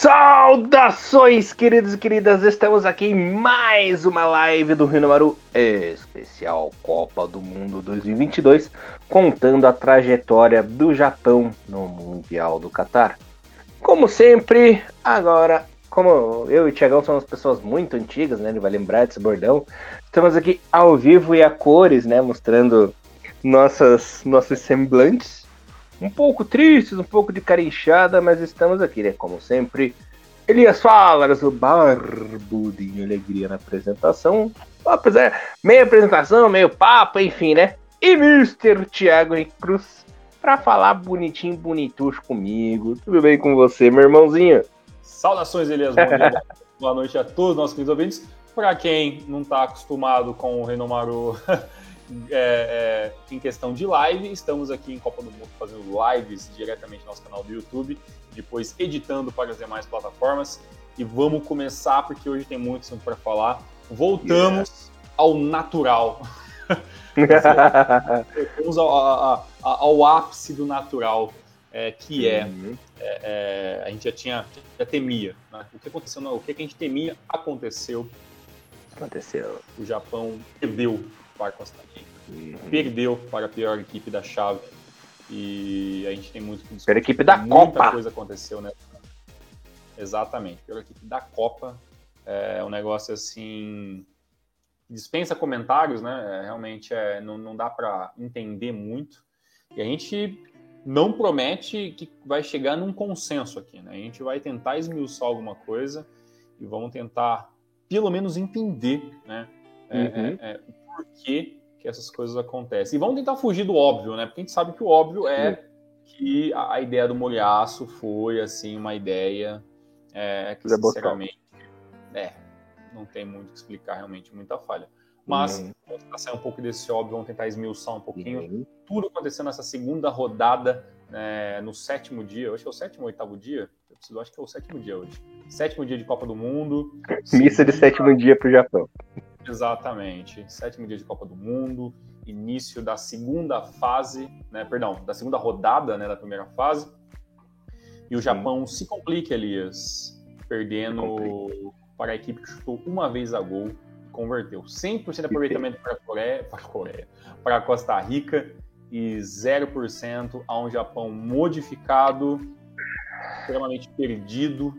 Saudações, queridos e queridas! Estamos aqui em mais uma live do Rio Maru especial Copa do Mundo 2022, contando a trajetória do Japão no Mundial do Catar. Como sempre, agora, como eu e o Tiagão somos pessoas muito antigas, né? Ele vai lembrar desse bordão. Estamos aqui ao vivo e a cores, né? Mostrando nossas, nossos semblantes um pouco tristes, um pouco de cara inchada, mas estamos aqui, né? Como sempre. Elias Falas, o barbudinho alegria na apresentação. Apesar, meia apresentação, meio papo, enfim, né? E Mr. Thiago Cruz para falar bonitinho, bonitucho comigo. Tudo bem com você, meu irmãozinho? Saudações, Elias. Dia, boa noite a todos os nossos queridos ouvintes. Para quem não está acostumado com o Renomaru é, é, em questão de live, estamos aqui em Copa do Mundo fazendo lives diretamente no nosso canal do YouTube, depois editando para as demais plataformas. E vamos começar, porque hoje tem muito para falar. Voltamos ao natural. Voltamos ao, ao, ao, ápice do natural, é, que é, uhum. é, é, a gente já tinha, já temia. Né? O que aconteceu, não, o que a gente temia aconteceu. Aconteceu. O Japão perdeu Costa Rica. Uhum. Perdeu para a pior equipe da chave. E a gente tem muito que discutir. Pior equipe da Muita Copa. Muita coisa aconteceu, né? Exatamente. Pior equipe da Copa. É um negócio assim. Dispensa comentários, né? É, realmente é, não, não dá para entender muito. E a gente não promete que vai chegar num consenso aqui, né? A gente vai tentar esmiuçar alguma coisa e vamos tentar, pelo menos, entender, né? É, uhum. é, é, por que, que essas coisas acontecem. E vamos tentar fugir do óbvio, né? Porque a gente sabe que o óbvio é que a, a ideia do molhaço foi, assim, uma ideia é, que, sinceramente, é, não tem muito o que explicar, realmente, muita falha. Mas, uhum. vamos tentar sair um pouco desse óbvio, vamos tentar esmiuçar um pouquinho uhum. tudo acontecendo nessa segunda rodada, né, no sétimo dia, acho que é o sétimo ou oitavo dia, eu preciso, acho que é o sétimo dia hoje. Sétimo dia de Copa do Mundo. Missa de sétimo dia para o Japão. Exatamente. Sétimo dia de Copa do Mundo, início da segunda fase, né, perdão, da segunda rodada né, da primeira fase. E o Japão se complica, Elias, perdendo para a equipe que chutou uma vez a gol, converteu 100% de aproveitamento para a Coreia, para a Coreia, para a Costa Rica e 0% a um Japão modificado, extremamente perdido.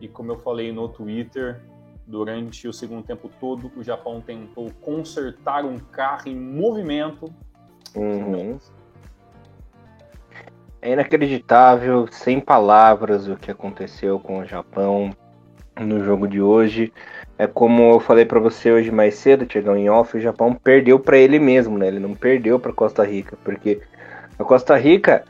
E como eu falei no Twitter, Durante o segundo tempo todo, o Japão tentou consertar um carro em movimento. Uhum. É inacreditável, sem palavras, o que aconteceu com o Japão no jogo de hoje. É como eu falei para você hoje mais cedo, Tiagão, em off, o Japão perdeu para ele mesmo, né? Ele não perdeu para Costa Rica, porque a Costa Rica,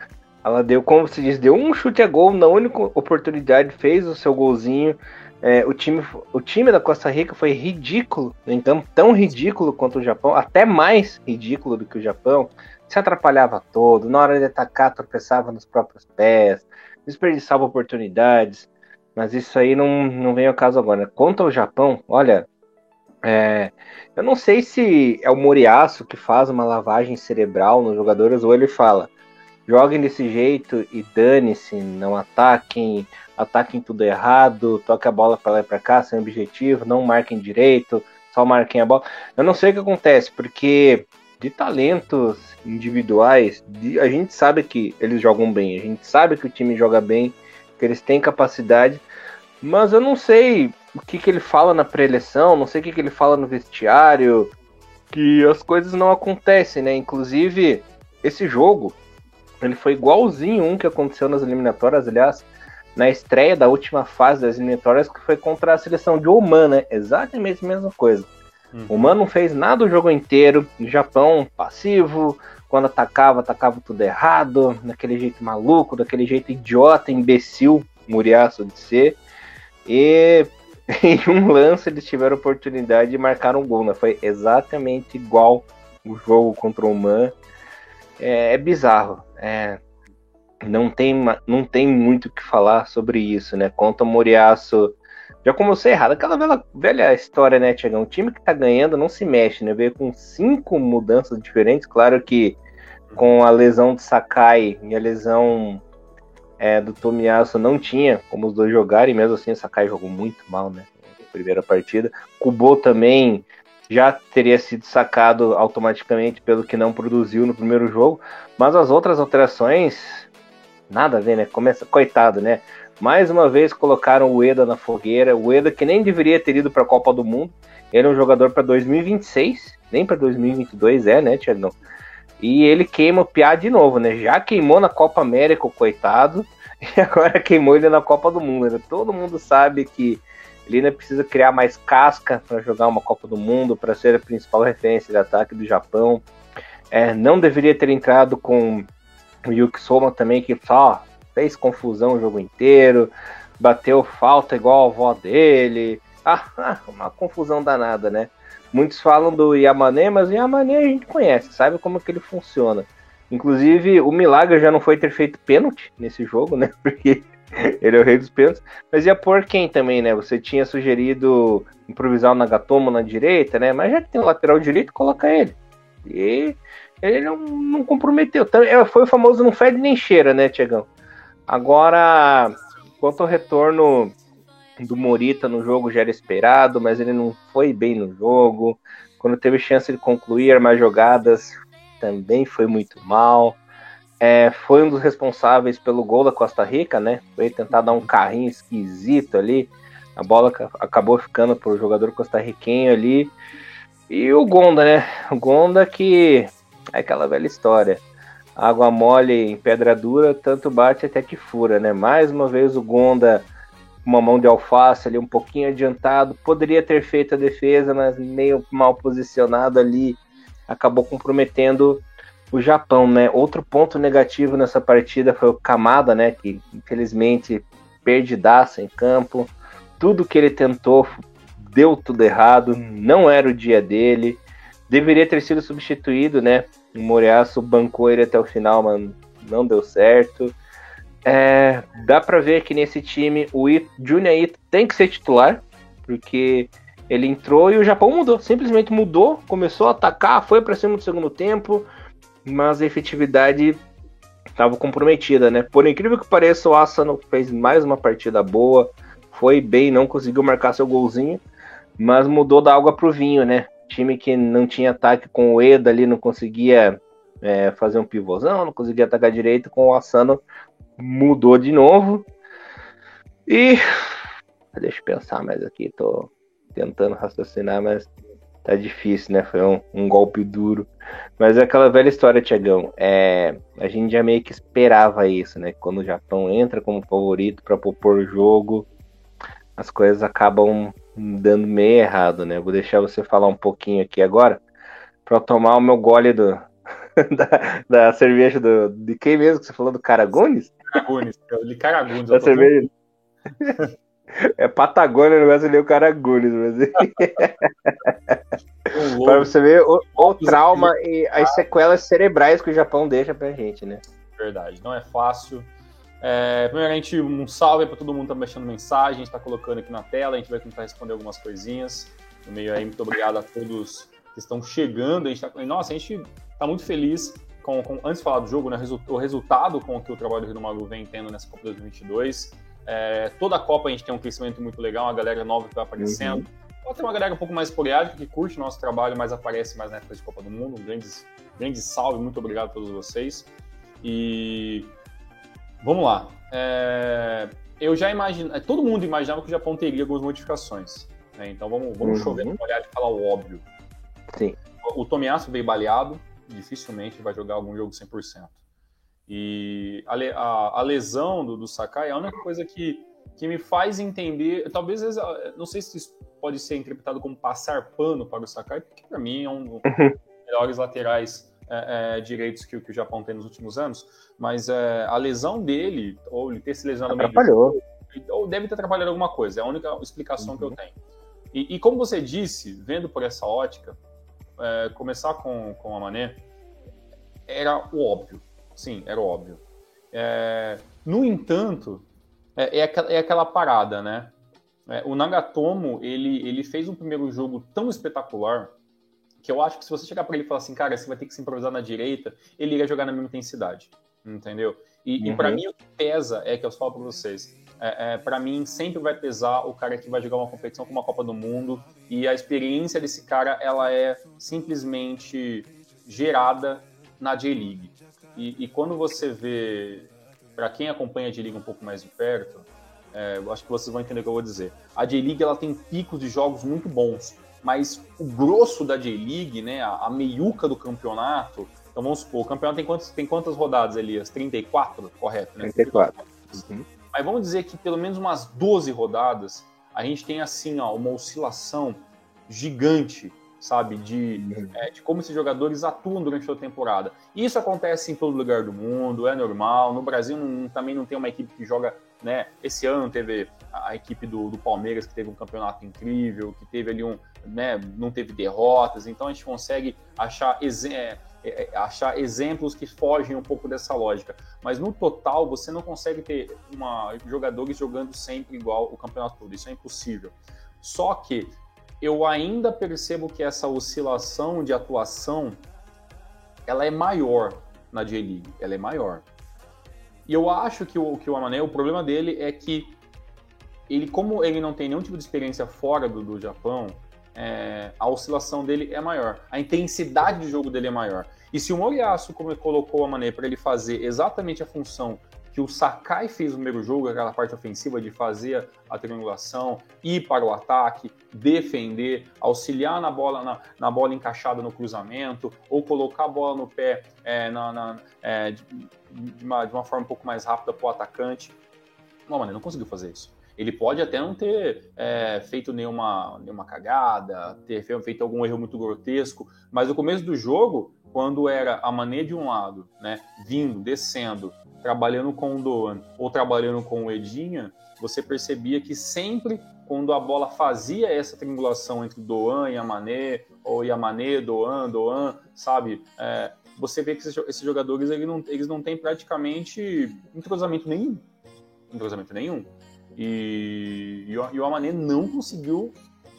ela deu, como se diz, deu um chute a gol na única oportunidade, fez o seu golzinho é, o, time, o time da Costa Rica foi ridículo, então tão ridículo quanto o Japão, até mais ridículo do que o Japão. Se atrapalhava todo, na hora de atacar tropeçava nos próprios pés, desperdiçava oportunidades, mas isso aí não, não vem ao caso agora. Quanto ao Japão, olha, é, eu não sei se é o Moriaço que faz uma lavagem cerebral nos jogadores ou ele fala: joguem desse jeito e dane-se, não ataquem, ataquem tudo errado, toquem a bola para lá e para cá sem objetivo, não marquem direito, só marquem a bola. Eu não sei o que acontece, porque de talentos individuais, de, a gente sabe que eles jogam bem, a gente sabe que o time joga bem, que eles têm capacidade, mas eu não sei o que, que ele fala na pré-eleição, não sei o que, que ele fala no vestiário, que as coisas não acontecem, né? Inclusive, esse jogo, ele foi igualzinho um que aconteceu nas eliminatórias, aliás, na estreia da última fase das eliminatórias, que foi contra a seleção de Oman, né? Exatamente a mesma coisa. Uhum. O Oman não fez nada o jogo inteiro, o Japão passivo, quando atacava, atacava tudo errado, daquele jeito maluco, daquele jeito idiota, imbecil, muriaço de ser. E em um lance eles tiveram oportunidade de marcar um gol, né? Foi exatamente igual o jogo contra o Oman. É, é bizarro. É, não tem, não tem muito o que falar sobre isso, né? Conta o Moriaço. Já começou errado. Aquela velha, velha história, né, Tiagão? Um time que tá ganhando não se mexe, né? Veio com cinco mudanças diferentes. Claro que com a lesão de Sakai e a lesão é, do Tomiyasu não tinha como os dois jogarem, mesmo assim o Sakai jogou muito mal, né? Na primeira partida. Kubo também já teria sido sacado automaticamente pelo que não produziu no primeiro jogo, mas as outras alterações, nada a ver, né? Começa, coitado, né? Mais uma vez colocaram o Eda na fogueira, o Eda que nem deveria ter ido para a Copa do Mundo, ele é um jogador para 2026, nem para 2022 é, né, Tiagão? E ele queima o Piá de novo, né? Já queimou na Copa América, o coitado, e agora queimou ele na Copa do Mundo. Né? Todo mundo sabe que ele ainda precisa criar mais casca para jogar uma Copa do Mundo, para ser a principal referência de ataque do Japão. É, não deveria ter entrado com o Yuki Soma também, que só fez confusão o jogo inteiro, bateu falta igual a avó dele. Ah, ah, uma confusão danada, né? Muitos falam do Yamané, mas o Yamané a gente conhece, sabe como que ele funciona. Inclusive, o milagre já não foi ter feito pênalti nesse jogo, né? Porque ele é o rei dos pênaltis. Mas ia por quem também, né? Você tinha sugerido improvisar o Nagatomo na direita, né? Mas já que tem o lateral direito, coloca ele. E ele não, não comprometeu. É, foi o famoso não fede nem cheira, né, Tiagão? Agora, quanto ao retorno do Morita no jogo já era esperado, mas ele não foi bem no jogo. Quando teve chance de concluir mais jogadas, também foi muito mal. É, foi um dos responsáveis pelo gol da Costa Rica, né? Foi tentar dar um carrinho esquisito ali. A bola acabou ficando pro jogador costarriquenho ali. E o Gonda, né? O Gonda que é aquela velha história. Água mole em pedra dura, tanto bate até que fura, né? Mais uma vez o Gonda uma mão de alface ali um pouquinho adiantado, poderia ter feito a defesa, mas meio mal posicionado ali, acabou comprometendo o Japão, né? Outro ponto negativo nessa partida foi o Kamada, né? Que infelizmente perdidaço em campo. Tudo que ele tentou deu tudo errado, não era o dia dele. Deveria ter sido substituído, né? O Moriaço bancou ele até o final, mas não deu certo. É, dá para ver que nesse time o Junior Ito tem que ser titular, porque ele entrou e o Japão mudou, simplesmente mudou, começou a atacar, foi para cima no segundo tempo, mas a efetividade estava comprometida, né? Por incrível que pareça, o Asano fez mais uma partida boa, foi bem, não conseguiu marcar seu golzinho, mas mudou da água pro vinho, né? Time que não tinha ataque com o Eda ali, não conseguia é, fazer um pivôzão, não conseguia atacar direito, com o Asano mudou de novo. E deixa eu pensar mais aqui, tô tentando raciocinar, mas tá difícil, né? Foi um, um, golpe duro. Mas é aquela velha história, Tiagão. É, a gente já meio que esperava isso, né? Quando o Japão entra como favorito para propor o jogo, as coisas acabam dando meio errado, né? Vou deixar você falar um pouquinho aqui agora para tomar o meu gole do, da, da cerveja do, de quem mesmo que você falou do? Caragunes, eu li Caragunes. Da cerveja. É Patagônia, não ser o Caragunes, mas. Para você ver o, o trauma e as sequelas cerebrais que o Japão deixa pra gente, né? Verdade, não é fácil. É, primeiramente, um salve para todo mundo que tá deixando mensagem, está colocando aqui na tela, a gente vai tentar responder algumas coisinhas no meio aí. Muito obrigado a todos que estão chegando. A gente tá, nossa, a gente está muito feliz com, com, antes de falar do jogo, né, o resultado com que o trabalho do Rio do Magu vem tendo nessa Copa 2022. É, toda a Copa a gente tem um crescimento muito legal, uma galera nova que vai aparecendo. Uhum. Pode ter uma galera um pouco mais esporádica, que curte o nosso trabalho, mas aparece mais na época de Copa do Mundo. Um grande, grande salve, muito obrigado a todos vocês. E vamos lá. É, eu já imagino, todo mundo imaginava que o Japão teria algumas modificações. Né? Então vamos, vamos uhum. chover no olhar de falar o óbvio. Sim. O Tomiasso veio baleado, dificilmente vai jogar algum jogo 100%. E a, a, a lesão do, do, Sakai é a única coisa que, que me faz entender. Talvez, não sei se isso pode ser interpretado como passar pano para o Sakai, porque para mim é um dos melhores laterais é, é, direitos que, que, o Japão tem nos últimos anos. Mas é, a lesão dele, ou ele ter se lesionado Atrapalhou. Meio, ou deve ter atrapalhado alguma coisa, é a única explicação uhum. que eu uhum. tenho. E, e, como você disse, vendo por essa ótica, é, começar com, com a Mané era o óbvio. Sim, era o óbvio. É, no entanto, é, é, aquela, é, aquela, parada, né? O Nagatomo, ele, ele fez um primeiro jogo tão espetacular que eu acho que se você chegar para ele e falar assim, cara, você vai ter que se improvisar na direita, ele iria jogar na mesma intensidade, entendeu? E, uhum. e para mim o que pesa é que eu falo para vocês. É, é, para mim sempre vai pesar o cara que vai jogar uma competição como a Copa do Mundo e a experiência desse cara ela é simplesmente gerada na J-League. E, e, quando você vê, para quem acompanha a J-League um pouco mais de perto, é, eu acho que vocês vão entender o que eu vou dizer. A J-League ela tem picos de jogos muito bons, mas o grosso da J-League, né, a, a meiuca do campeonato, então vamos supor, o campeonato tem, quantos, tem quantas rodadas, Elias? 34, correto? Né? 34. Uhum. Mas vamos dizer que pelo menos umas 12 rodadas, a gente tem assim, ó, uma oscilação gigante sabe? De, uhum. é, de como esses jogadores atuam durante a temporada. Isso acontece em todo lugar do mundo, é normal. No Brasil não, também não tem uma equipe que joga, né? Esse ano teve a, equipe do, do, Palmeiras que teve um campeonato incrível, que teve ali um, né? Não teve derrotas. Então a gente consegue achar, é, é, é, achar exemplos que fogem um pouco dessa lógica. Mas no total você não consegue ter uma, jogadores jogando sempre igual o campeonato todo. Isso é impossível. Só que eu ainda percebo que essa oscilação de atuação ela é maior na J-League, ela é maior. E eu acho que o, que o Amané, o problema dele é que ele, como ele não tem nenhum tipo de experiência fora do, do Japão, é, a oscilação dele é maior, a intensidade de jogo dele é maior. E se o Moriaço colocou o Amané para ele fazer exatamente a função que o Sakai fez no primeiro jogo, aquela parte ofensiva de fazer a triangulação, ir para o ataque, defender, auxiliar na bola, na, na bola encaixada no cruzamento, ou colocar a bola no pé é, na, na, é, de, de, uma, de, uma, forma um pouco mais rápida para o atacante. Não, mano, ele não conseguiu fazer isso. Ele pode até não ter é, feito nenhuma, nenhuma cagada, ter feito algum erro muito grotesco, mas no começo do jogo, quando era a maneira de um lado, né, vindo, descendo, trabalhando com o Doan ou trabalhando com o Edinha, você percebia que sempre quando a bola fazia essa triangulação entre Doan e Amané, ou Yamané, Doan, Doan, sabe? É, você vê que esses, jogadores eles não, eles não têm praticamente entrosamento nenhum. Entrosamento nenhum. E, e, o Amané não conseguiu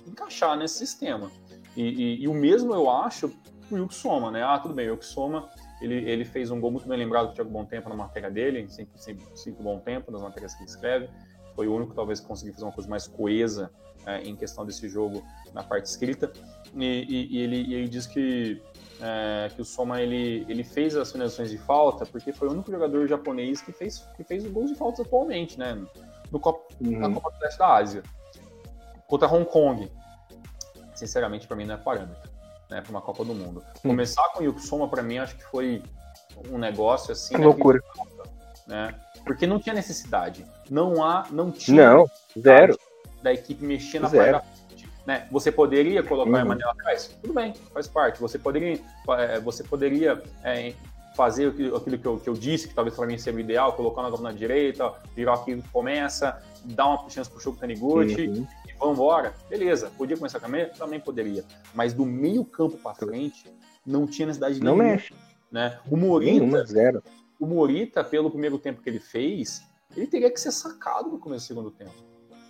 encaixar nesse sistema. E, e, e o mesmo eu acho o Yuki Soma, né? Ah, tudo bem, o Soma ele, ele fez um gol muito bem lembrado do Thiago Bom Tempo na matéria dele, sempre, sempre, sempre Bom Tempo, nas matérias que ele escreve. Foi o único, talvez, que conseguiu fazer uma coisa mais coesa é, em questão desse jogo na parte escrita. E, e, e ele, e ele diz que, é, que o Soma ele, ele fez as finalizações de falta porque foi o único jogador japonês que fez, que fez gols de falta atualmente, né? No Copa, uhum. Na Copa do Leste da Ásia. Contra Hong Kong. Sinceramente, para mim não é parâmetro né, para uma Copa do Mundo. Hum. Começar com o Yuki Soma, para mim, acho que foi um negócio assim. Né, loucura. Né? Porque não tinha necessidade. Não há, não tinha. Não, zero. Da equipe mexer na zero. parte. Né? Você poderia colocar uhum. a Manuela atrás? Tudo bem, faz parte. Você poderia, é, você poderia é, fazer aquilo que eu, que eu disse, que talvez para mim seria o ideal, colocar na na direita, virar que começa, dar uma chance pro Choco Taniguchi, uhum vamos embora. Beleza, podia começar com a meia? Também poderia. Mas do meio campo para frente, não tinha necessidade de Não mexe. Né? O Morita, zero. o Morita, pelo primeiro tempo que ele fez, ele teria que ser sacado no começo do segundo tempo.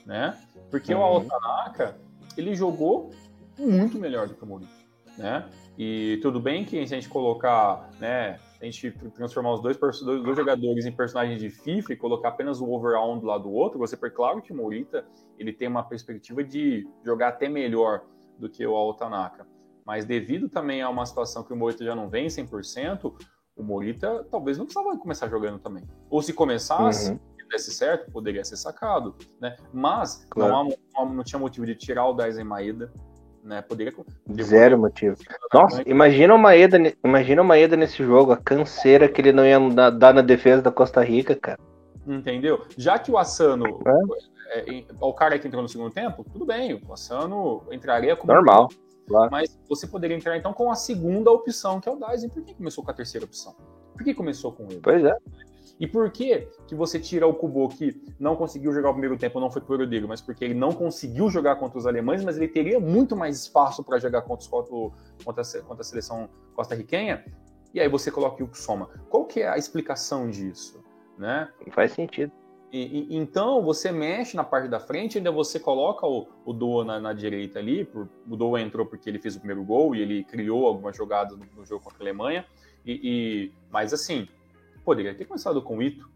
Né? Porque uhum. o Altanaka, ele jogou muito melhor do que o Morita. Né? E tudo bem que se a gente colocar, né, a gente transformar os dois, dois, dois, jogadores em personagens de FIFA e colocar apenas o overall um do lado do outro, você per claro que o Morita ele tem uma perspectiva de jogar até melhor do que o Altanaka. Mas devido também a uma situação que o Morita já não vem 100%, o Morita talvez não precisava começar jogando também. Ou se começasse, uhum. desse certo, poderia ser sacado. Né? Mas claro. não, há, não, tinha motivo de tirar o Daisen Maeda né? Poderia. Zero motivo. Nossa, imagina o Maeda, imagina o Maeda nesse jogo, a canseira que ele não ia dar na defesa da Costa Rica, cara. Entendeu? Já que o Asano é? É, é, o cara que entrou no segundo tempo, tudo bem, o Asano entraria como. Normal. Claro. Mas você poderia entrar então com a segunda opção, que é o Dyson. Por que começou com a terceira opção? Por que começou com ele? Pois é. E por que que você tira o Kubo que não conseguiu jogar o primeiro tempo, não foi por dele, mas porque ele não conseguiu jogar contra os alemães, mas ele teria muito mais espaço para jogar contra, os, contra, a, contra a seleção costarriquenha, e aí você coloca o Soma. Qual que é a explicação disso? Né? Não faz sentido. E, e, então você mexe na parte da frente, ainda você coloca o, o Doa na, na, direita ali. Por, o Doa entrou porque ele fez o primeiro gol e ele criou algumas jogadas no, no jogo contra a Alemanha. E, e, mas assim, Poderia ter começado com o Ito,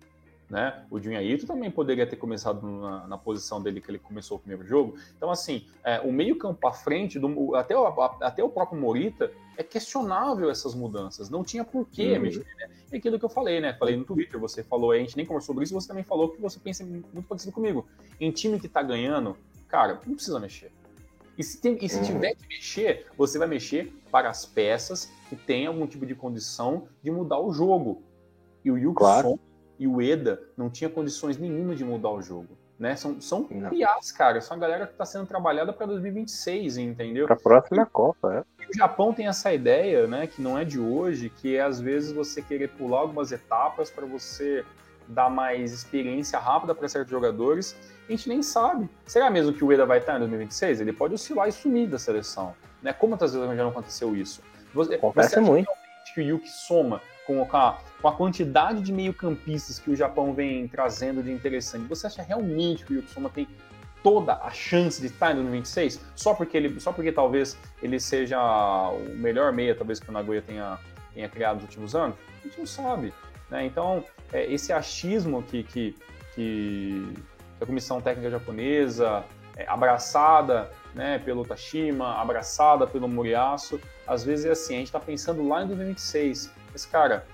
né? O Junya Ito também poderia ter começado na, na, posição dele que ele começou o primeiro jogo. Então, assim, é, o meio-campo à frente, do, até, o, até o próprio Morita, é questionável essas mudanças. Não tinha porquê uhum. mexer, né? É aquilo que eu falei, né? Falei no Twitter, você falou, a gente nem conversou sobre isso, você também falou que você pensa muito parecido comigo. Em time que tá ganhando, cara, não precisa mexer. E se, tem, e se uhum. tiver que mexer, você vai mexer para as peças que têm algum tipo de condição de mudar o jogo. E o Yuki claro e o Eda não tinha condições nenhuma de mudar o jogo. Né? São, são piás, cara. São a galera que está sendo trabalhada para 2026, entendeu? Para a próxima Copa, é. o Japão tem essa ideia, né, que não é de hoje, que é às vezes você querer pular algumas etapas para você dar mais experiência rápida para certos jogadores. A gente nem sabe. Será mesmo que o Eda vai estar em 2026? Ele pode oscilar e sumir da seleção. Né? Como outras vezes já não aconteceu isso? Você, Acontece você muito. que o Yuki soma com a, com a quantidade de meio-campistas que o Japão vem trazendo de interessante, você acha realmente que o Yukisoma tem toda a chance de estar no 26? Só porque ele, só porque talvez ele seja o melhor meia, talvez que o Nagoya tenha, tenha criado nos últimos anos? A gente não sabe. Né? Então, é, esse achismo que, que, que a comissão técnica japonesa, é, abraçada né, pelo Tashima, abraçada pelo Muriaço, às vezes é assim, a gente está pensando lá em 2026, mas, cara,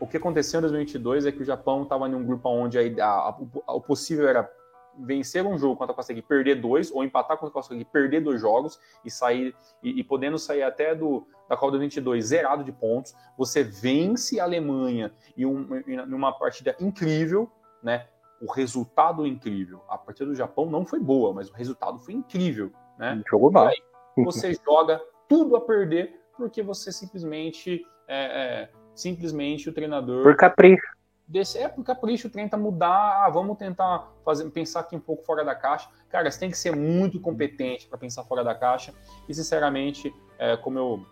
o que aconteceu em 2022 é que o Japão estava em um grupo onde a, a, a, o possível era vencer um jogo contra conseguir perder dois, ou empatar contra conseguir perder dois jogos e sair e, e podendo sair até do da Copa 22 zerado de pontos. Você vence a Alemanha em, um, em uma partida incrível, né? O resultado incrível. A partida do Japão não foi boa, mas o resultado foi incrível, né? Jogou mal. Você joga tudo a perder porque você simplesmente é, é, simplesmente o treinador. Por capricho. Desse, é por capricho, tenta mudar, ah, vamos tentar fazer, pensar aqui um pouco fora da caixa. Cara, você tem que ser muito competente para pensar fora da caixa. E, sinceramente, é, como eu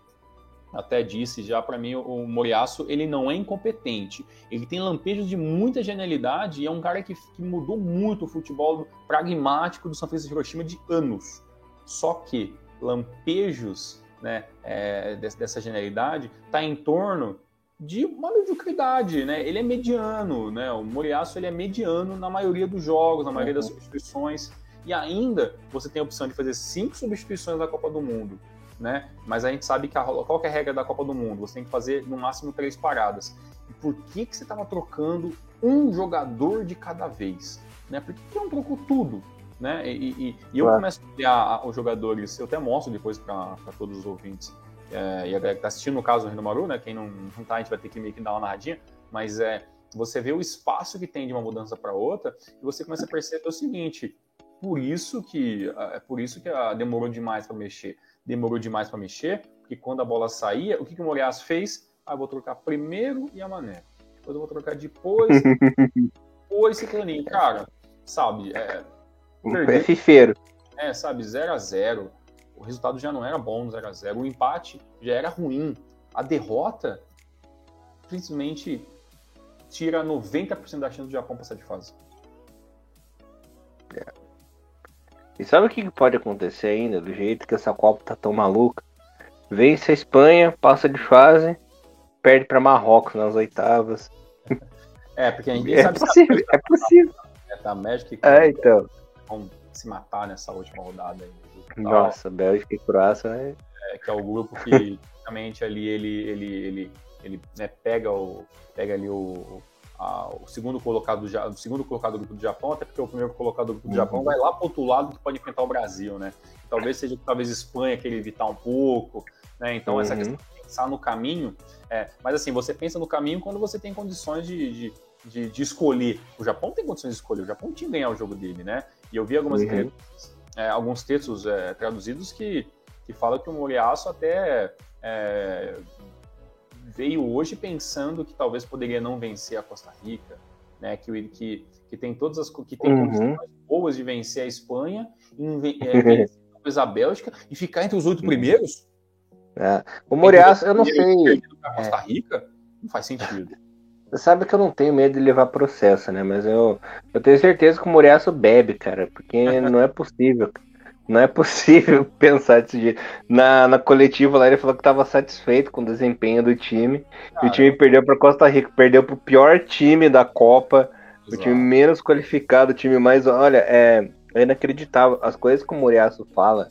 até disse já para mim, o Moriaço, ele não é incompetente. Ele tem lampejos de muita genialidade e é um cara que, que mudou muito o futebol pragmático do São Francisco de Hiroshima de anos. Só que lampejos né, é, dessa genialidade está em torno de uma mediocridade, né? Ele é mediano, né? O Moriaço ele é mediano na maioria dos jogos, na maioria das uhum. substituições. E ainda você tem a opção de fazer cinco substituições da Copa do Mundo, né? Mas a gente sabe que a, qual que é a regra da Copa do Mundo? Você tem que fazer no máximo três paradas. E por que que você estava trocando um jogador de cada vez? Né? Por que, que não trocou tudo? Né? E, e, e eu começo a olhar os jogadores, eu até mostro depois para todos os ouvintes é, e a galera que está assistindo, no caso do Renomaru, né? Quem não, não tá, a gente vai ter que meio que dar uma narradinha, mas é, você vê o espaço que tem de uma mudança para outra e você começa a perceber o seguinte: por isso que é por isso que a, demorou demais para mexer. Demorou demais para mexer, porque quando a bola saía, o que, que o Morias fez? Ah, eu vou trocar primeiro e a Mané. Depois eu vou trocar depois, depois esse caninho. Cara, sabe, é, é fifeiro. É, sabe, 0 a 0 O resultado já não era bom no 0 a 0 O empate já era ruim. A derrota, simplesmente, tira 90% da chance do Japão passar de fase. É. E sabe o que pode acontecer ainda, do jeito que essa Copa tá tão maluca? Vence a Espanha, passa de fase, perde para Marrocos nas oitavas. É, porque a gente é sabe possível, é possível. É, tá México e É, então vão se matar nessa última rodada. Aí, Nossa, Bélgica e Croácia, né? É, que é o grupo que realmente ali ele, ele, ele, ele né, pega, o, pega ali o, a, o segundo colocado do, o segundo colocado do grupo do Japão, até porque o primeiro colocado do grupo do uhum. Japão vai lá para outro lado que pode enfrentar o Brasil, né? Talvez seja talvez Espanha que ele evitar um pouco, né? Então uhum. essa questão de pensar no caminho, é, mas assim, você pensa no caminho quando você tem condições de, de, de, de escolher. O Japão tem condições de escolher, o Japão tinha que ganhar o jogo dele, né? E eu vi algumas uhum. é, alguns textos é, traduzidos que, que falam que o Moriaço até é, veio hoje pensando que talvez poderia não vencer a Costa Rica, né? Que, que, que tem todas as que tem uhum. condições boas de vencer a Espanha, e, é, vencer talvez a Bélgica e ficar entre os oito uhum. primeiros. É. O Moriaço, eu não sei. Costa Rica não faz sentido. Você sabe que eu não tenho medo de levar processo, né? Mas eu, eu tenho certeza que o Moriaço bebe, cara, porque não é possível. Não é possível pensar desse jeito. Na, na coletiva lá ele falou que estava satisfeito com o desempenho do time. Cara, e o time perdeu para Costa Rica, perdeu para o pior time da Copa, exato. o time menos qualificado, o time mais. Olha, é, é inacreditável. As coisas que o Muriaço fala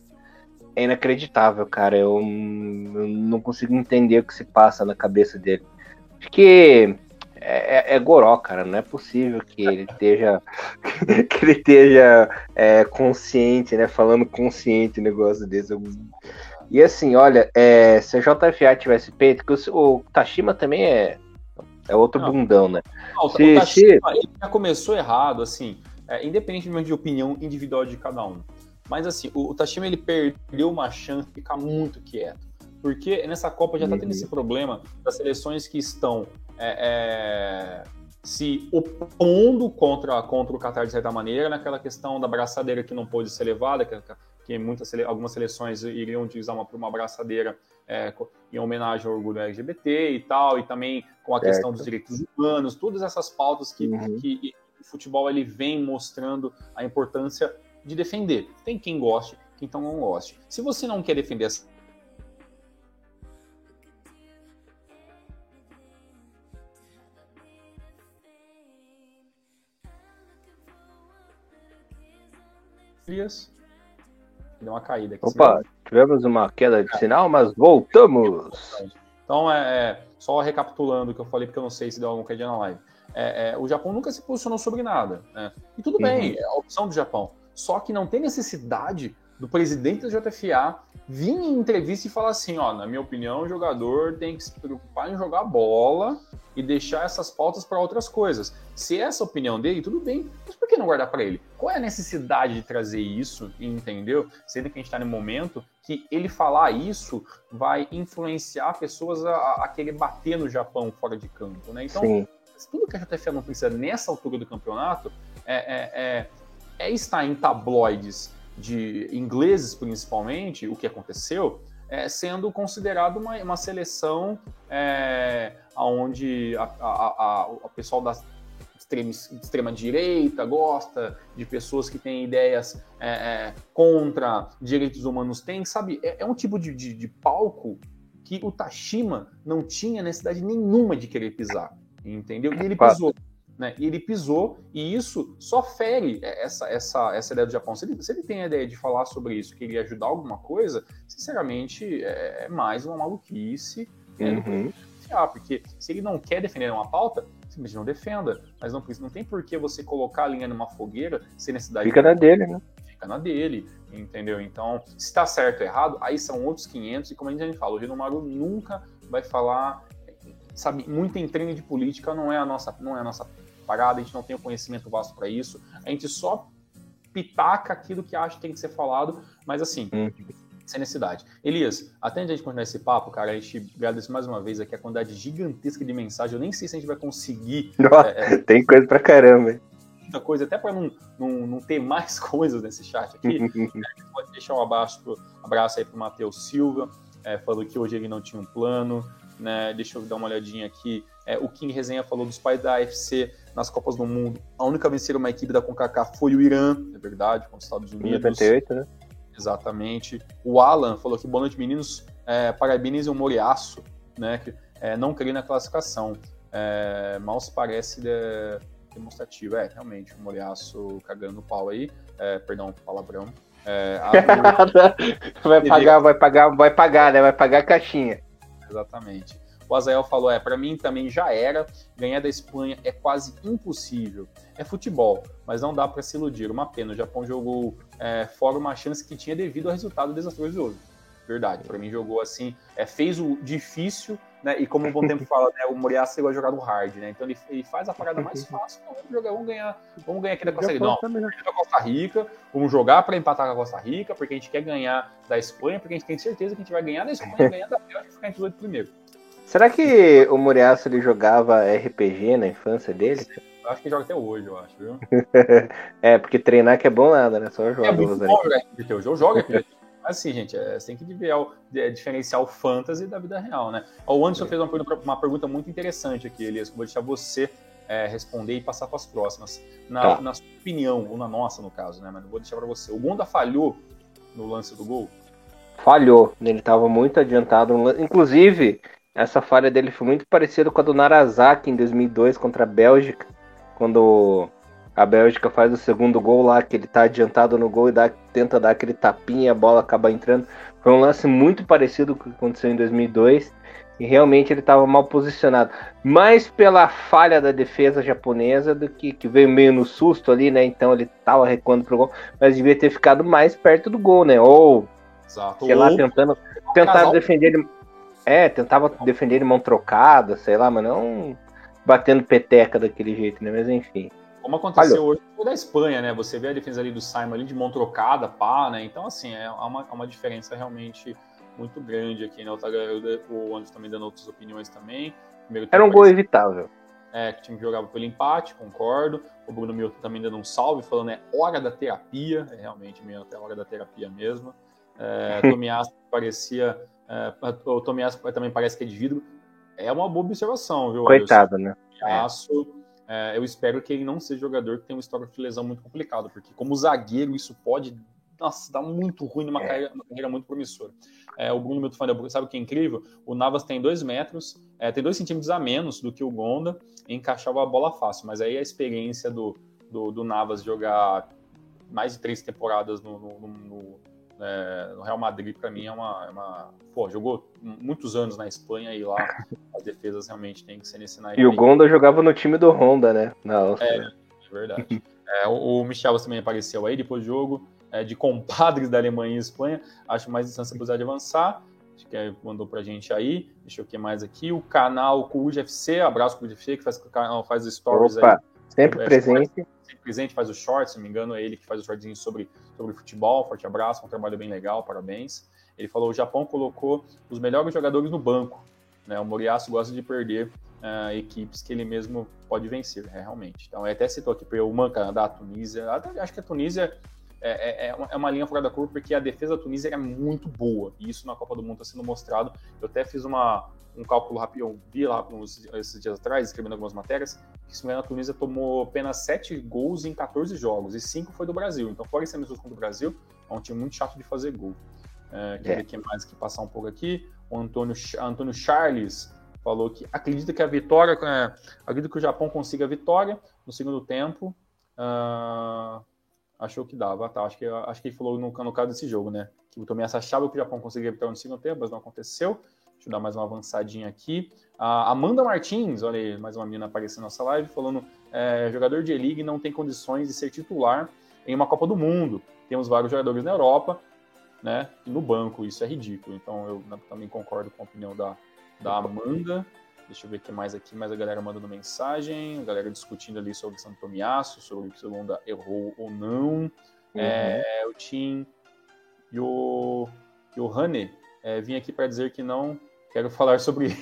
é inacreditável, cara. Eu, eu, não consigo entender o que se passa na cabeça dele. Acho que é, é, é goró, cara. Não é possível que ele esteja que ele esteja é, consciente, né? Falando consciente negócio desse. E assim, olha, é, se a JFA tivesse peito, que o, o Tashima também é, é outro não, bundão, né? Não, se, o Tashima, se... já começou errado, assim, é, independentemente de opinião individual de cada um. Mas assim, o, o Tashima ele perdeu uma chance de ficar muito quieto. Porque nessa Copa já está tendo uhum. esse problema das seleções que estão é, é, se opondo contra, contra o Qatar de certa maneira, naquela questão da braçadeira que não pôde ser levada, que, que muitas, algumas seleções iriam utilizar uma, uma braçadeira é, em homenagem ao orgulho LGBT e tal, e também com a certo. questão dos direitos humanos, todas essas pautas que, uhum. que o futebol ele vem mostrando a importância de defender. Tem quem goste, quem então não goste. Se você não quer defender essa Deu uma caída aqui. Opa, tivemos uma queda de sinal, mas voltamos. Então, é, é, só recapitulando o que eu falei, porque eu não sei se deu alguma queda na live. É, é, o Japão nunca se posicionou sobre nada. Né? E tudo uhum. bem, é a opção do Japão. Só que não tem necessidade do presidente da JFA vir em entrevista e falar assim, ó, na minha opinião, o jogador tem que se preocupar em jogar bola e deixar essas pautas para outras coisas. Se é essa a opinião dele, tudo bem, mas por que não guardar para ele? Qual é a necessidade de trazer isso, entendeu? Sendo que a gente está no momento que ele falar isso vai influenciar pessoas a, a querer bater no Japão fora de campo, né? Então, Sim. tudo que a JFA não precisa nessa altura do campeonato é, é, é, é estar em tabloides de ingleses, principalmente, o que aconteceu, é, sendo considerado uma, uma seleção é, onde a, a, a, o pessoal da extrema, extrema direita gosta, de pessoas que têm ideias é, é, contra direitos humanos têm, sabe? É, é um tipo de, de, de palco que o Tashima não tinha necessidade nenhuma de querer pisar, entendeu? E ele pisou. Né? E ele pisou, e isso só fere essa, essa, essa ideia do Japão. Se ele, se ele tem a ideia de falar sobre isso, querer ajudar alguma coisa, sinceramente, é, é mais uma maluquice. Né? Uhum. Porque se ele não quer defender uma pauta, simplesmente não defenda. Mas não, não tem por que você colocar a linha numa fogueira sem necessidade. Fica de... na dele, né? Fica na dele, entendeu? Então, se está certo ou errado, aí são outros 500. E como a gente fala, o Genomaru nunca vai falar, sabe, muito em treino de política não é a nossa, não é a nossa parada, a gente não tem o conhecimento vasto para isso. A gente só pitaca aquilo que acha que tem que ser falado, mas assim, hum. sem necessidade. Elias, até a gente continuar esse papo, cara, a gente agradece mais uma vez aqui a quantidade gigantesca de mensagem. Eu nem sei se a gente vai conseguir. Nossa, é, é, tem coisa pra caramba, hein? Muita coisa, até para não, não, não ter mais coisas nesse chat aqui. é, pode deixar um abraço, pro, abraço aí pro Matheus Silva, é, falou que hoje ele não tinha um plano. Né? Deixa eu dar uma olhadinha aqui. É, o King Resenha falou dos pais da AFC nas Copas do Mundo. A única a vencer uma equipe da CONCACAF foi o Irã, é verdade, contra os Estados Unidos. 98, né? Exatamente. O Alan falou que boa noite, meninos. É, parabéns o Moriaço, né? Que, é, não queria na classificação. É, mal se parece de, demonstrativo. É, realmente, o Moriaço cagando no pau aí. É, perdão, palavrão. É, a... vai pagar, vai pagar, vai pagar, né? Vai pagar a caixinha. Exatamente. O Azael falou: é, para mim também já era. Ganhar da Espanha é quase impossível. É futebol, mas não dá para se iludir. Uma pena. O Japão jogou é, fora uma chance que tinha devido ao resultado desastroso de hoje. Verdade. Para mim jogou assim, é, fez o difícil, né? E como o Bom Tempo fala, né, o Moriá chegou a jogar no hard, né? Então ele, ele faz a parada mais fácil. Então, vamos jogar, vamos ganhar, vamos ganhar aqui da Costa Rica. Não, da Costa Rica, vamos jogar para empatar com a Costa Rica, porque a gente quer ganhar da Espanha, porque a gente tem certeza que a gente vai ganhar da Espanha, ganhar da Bélgica e ficar entre os oito primeiro. Será que o Muriaço ele jogava RPG na infância dele? Acho que joga até hoje, eu acho, viu? é, porque treinar que é bom nada, né? Só joga. É muito bom jogar RPG hoje. Eu jogo RPG. Mas assim, gente, é, você tem que ver, é, diferenciar o fantasy da vida real, né? O Anderson fez uma pergunta, uma pergunta muito interessante aqui, Elias, que eu vou deixar você é, responder e passar para as próximas. Na, tá. na, sua opinião, ou na nossa, no caso, né? Mas vou deixar para você. O Gonda falhou no lance do gol? Falhou, ele estava muito adiantado. Inclusive, essa falha dele foi muito parecida com a do Narazaki em 2002 contra a Bélgica, quando a Bélgica faz o segundo gol lá, que ele tá adiantado no gol e dá, tenta dar aquele tapinha e a bola acaba entrando. Foi um lance muito parecido com o que aconteceu em 2002 e realmente ele estava mal posicionado. Mais pela falha da defesa japonesa do que, que veio meio no susto ali, né? Então ele estava recuando pro gol, mas devia ter ficado mais perto do gol, né? Ou, Exato. sei lá, tentando, tentando defender ele. É, tentava defender ele mão trocada, sei lá, mas não batendo peteca daquele jeito, né? Mas enfim. Como aconteceu Falhou. hoje da Espanha, né? Você vê a defesa ali do Simon ali de mão trocada, pá, né? Então, assim, é uma, é uma diferença realmente muito grande aqui, né? O Anderson também dando outras opiniões também. Primeiro Era um gol evitável. É, que o time jogava pelo empate, concordo. O Bruno Milton também dando um salve, falando é hora da terapia, é realmente meio até hora da terapia mesmo. É, Tomiasso parecia. É, o Tomiasso também parece que é de vidro. É uma boa observação, viu? Coitado, né? Tomiasso, é. eu espero que ele não seja jogador que tem um histórico de lesão muito complicado, porque como zagueiro isso pode nossa, dá muito ruim numa é. carreira, carreira, muito promissora. É, o Bruno Milton falou, sabe o que é incrível? O Navas tem dois metros, é, tem dois centímetros a menos do que o Gonda e encaixava a bola fácil, mas aí a experiência do, do, do Navas jogar mais de três temporadas no, no, no, é, no Real Madrid, para mim, é uma, é uma, Pô, jogou muitos anos na Espanha e lá as defesas realmente têm que ser nesse naipe. E o Gonda jogava no time do Honda, né? Na é, é verdade. É, o, o Michel também apareceu aí depois do jogo é, de compadres da Alemanha e Espanha. Acho mais distância para de avançar. Acho que é, mandou para a gente aí. Deixa eu ver mais aqui. O canal Coruja FC, abraço Coruja FC, que faz, faz stories Opa, aí. Sempre é, presente. sempre presente, faz o short, se não me engano, é ele que faz o shortzinho sobre, sobre futebol. Forte abraço, um trabalho bem legal, parabéns. Ele falou: o Japão colocou os melhores jogadores no banco. Né? O Moriaço gosta de perder uh, equipes que ele mesmo pode vencer, é, realmente. Então, ele até citou aqui o Man, Canadá, a Tunísia. Acho que a Tunísia é, é, é, é, uma linha fora da curva porque a defesa da Tunísia é muito boa e isso na Copa do Mundo está sendo mostrado. Eu até fiz uma, um cálculo rápido, eu vi lá uns, esses dias atrás, escrevendo algumas matérias, que se a Tunísia tomou apenas 7 gols em 14 jogos e 5 foi do Brasil. Então, fora esse amistoso contra o Brasil, é um time muito chato de fazer gol. É, quer é. ver quem mais que passar um pouco aqui? O Antônio, Antônio Charles falou que acredita que a vitória, é, acredita que o Japão consiga a vitória no segundo tempo. Uh, achou que dava, tá? Acho que, acho que ele falou no, no caso desse jogo, né? Que o Tomiasso achava que o Japão conseguia vitória no segundo tempo, mas não aconteceu. Deixa eu dar mais uma avançadinha aqui. A Amanda Martins, olha aí, mais uma menina aparecendo na nossa live, falando: é, jogador de E-League não tem condições de ser titular em uma Copa do Mundo. Temos vários jogadores na Europa, né? No banco, isso é ridículo. Então eu também concordo com a opinião da, da Amanda. Deixa eu ver o que mais aqui, mais a galera mandando mensagem, a galera discutindo ali sobre Santo Tomiasso, sobre se o Londa errou ou não. Uhum. É, o Tim e o, e o Hane é, vim aqui para dizer que não quero falar sobre.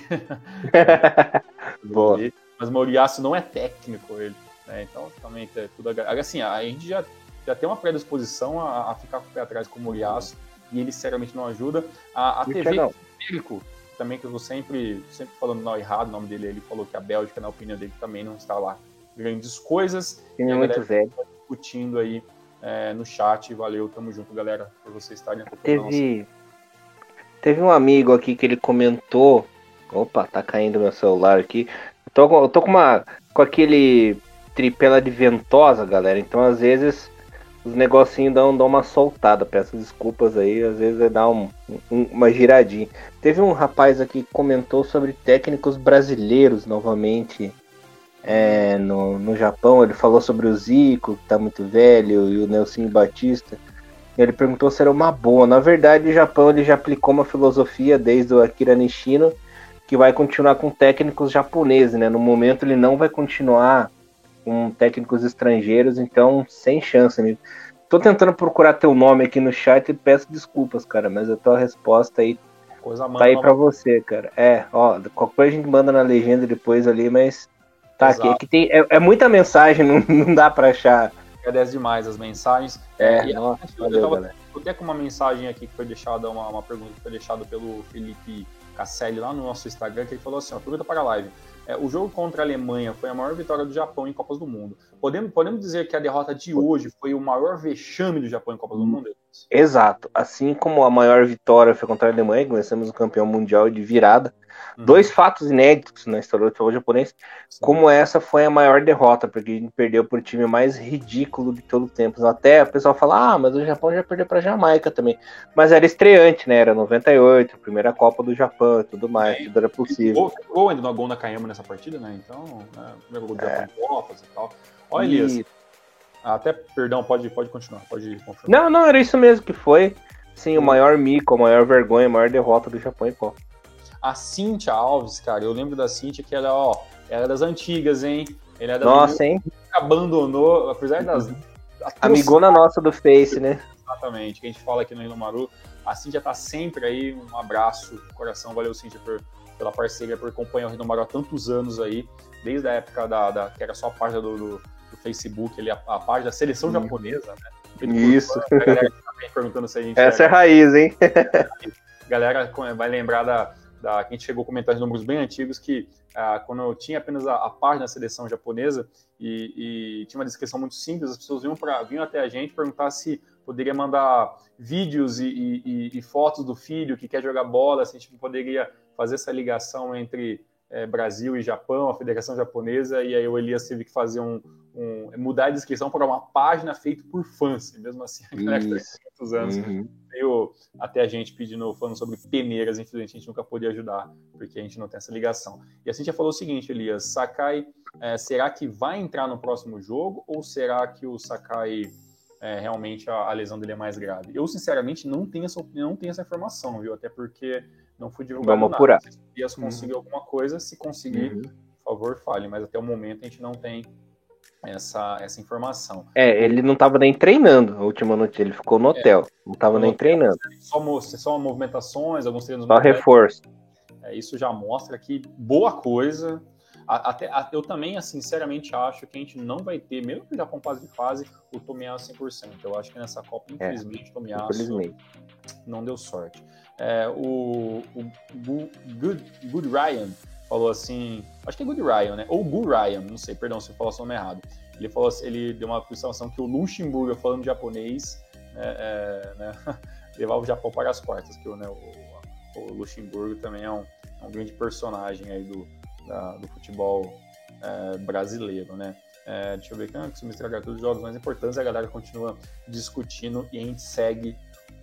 Boa. Mas Moriaço não é técnico, ele. Né? Então, também é tudo. Assim, a gente já, já tem uma predisposição a, a ficar com o pé atrás com o Moriaço e ele seriamente não ajuda. A, a TV Técnico também que eu vou sempre, sempre falando não errado o nome dele, ele falou que a Bélgica, na opinião dele, também não está lá grandes coisas. Tem é muito velho. Tá discutindo aí é, no chat. Valeu, tamo junto, galera, por vocês estarem Teve, teve um amigo aqui que ele comentou. Opa, tá caindo meu celular aqui. Eu tô, eu tô com uma. com aquele tripela de ventosa, galera. Então às vezes os negocinhos dão, dão uma soltada. Peço desculpas aí, às vezes é dar um, um, uma giradinha. Teve um rapaz aqui que comentou sobre técnicos brasileiros novamente é, no, no Japão. Ele falou sobre o Zico, que tá muito velho, e o Nelson Batista. Ele perguntou se era uma boa. Na verdade, o Japão ele já aplicou uma filosofia desde o Akira Nishino que vai continuar com técnicos japoneses, né? No momento ele não vai continuar com técnicos estrangeiros, então sem chance, amigo. Tô tentando procurar teu nome aqui no chat e peço desculpas, cara, mas a tua resposta aí Coisa tá aí para você, cara. É, ó, qualquer coisa a gente manda na legenda depois ali, mas tá Exato. aqui. aqui tem, é, é, muita mensagem, não, não dá para achar. Agradece demais as mensagens. É, e, nossa, eu, valeu, tava, eu até com uma mensagem aqui que foi deixada, uma, uma pergunta que foi deixada pelo Felipe Casselli lá no nosso Instagram, que ele falou assim, ó, pergunta para a live. É, o jogo contra a Alemanha foi a maior vitória do Japão em Copas do Mundo. Podemos, podemos dizer que a derrota de hoje foi o maior vexame do Japão em Copas do Mundo? Exato. Assim como a maior vitória foi contra a Alemanha, conhecemos o campeão mundial de virada, Uhum. Dois fatos inéditos na história do futebol japonês, Sim. como essa foi a maior derrota, porque a gente perdeu por time mais ridículo de todo o tempo. Até o pessoal fala, ah, mas o Japão já perdeu para Jamaica também. Mas era estreante, né? Era 98, primeira Copa do Japão e tudo mais, é, tudo era possível. Ou ainda no gol na Nakayama nessa partida, né? Então, né, primeiro gol do é. Japão Copas e tal. Olha, Elias. E... Até, perdão, pode, pode continuar, pode confirmar. Não, não, era isso mesmo que foi. Sim, o maior mico, a maior vergonha, a maior derrota do Japão em Copa. A Cintia Alves, cara, eu lembro da Cintia que ela, ó, era das antigas, hein? Ele é da Nossa, hein? abandonou, apesar das. Amigona nossa do Face, né? Exatamente, que a gente fala aqui no Rio Maru. A Cintia tá sempre aí, um abraço, coração, valeu Cintia por, pela parceria, por acompanhar o Rio Maru há tantos anos aí, desde a época da, da que era só a página do, do, do Facebook, ali, a, a página da seleção hum. japonesa, né? Isso. A galera tá perguntando se a gente Essa é, é raiz, hein? a galera vai lembrar da, da, que a gente chegou a comentar números bem antigos, que ah, quando eu tinha apenas a, a página da seleção japonesa e, e, tinha uma descrição muito simples, as pessoas vinham, pra, vinham até a gente perguntar se poderia mandar vídeos e, e, e, fotos do filho que quer jogar bola, se a gente poderia fazer essa ligação entre é, Brasil e Japão, a Federação Japonesa, e aí o Elias teve que fazer um, um mudar a descrição para uma página feita por fãs, e mesmo assim, a galera que anos uhum. veio até a gente pedindo, falando sobre peneiras, infelizmente a gente nunca pôde ajudar, porque a gente não tem essa ligação. E a gente já falou o seguinte, Elias, Sakai, é, será que vai entrar no próximo jogo, ou será que o Sakai é, realmente a, a, lesão dele é mais grave? Eu, sinceramente, não tenho essa, não tenho essa informação, viu? Até porque não fui divulgado Vamos nada. apurar. Se Elias conseguir uhum. alguma coisa, se conseguir, uhum. por favor, fale, mas até o momento a gente não tem essa, essa informação. É, ele não estava nem treinando a última noite, ele ficou no é, hotel, não estava nem treinando. Só, só movimentações, alguns treinos. Só reforço. É, isso já mostra que boa coisa. Até, eu também, assim, sinceramente, acho que a gente não vai ter, mesmo que já com fase de fase, o Tomiasso 100%. Eu acho que nessa Copa, é, infelizmente, é, o Tomiasso não deu sorte. É, o, o Good, Good Ryan falou assim, acho que é Good Ryan, né? Ou Good Ryan, não sei, perdão se eu falar o nome errado. Ele falou ele deu uma observação que o Luxemburgo, falando japonês, né, é, né, levava o Japão para as quartas, que né, o, o, Luxemburgo também é um, é um, grande personagem aí do, da, do futebol é, brasileiro, né? É, deixa eu ver ah, se me estragar todos os jogos mais importantes, a galera continua discutindo e a gente segue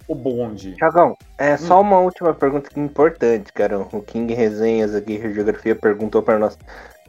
o bonde. Tiagão, é hum. só uma última pergunta que é importante, cara. O King Resenhas aqui, Geografia, perguntou para nós.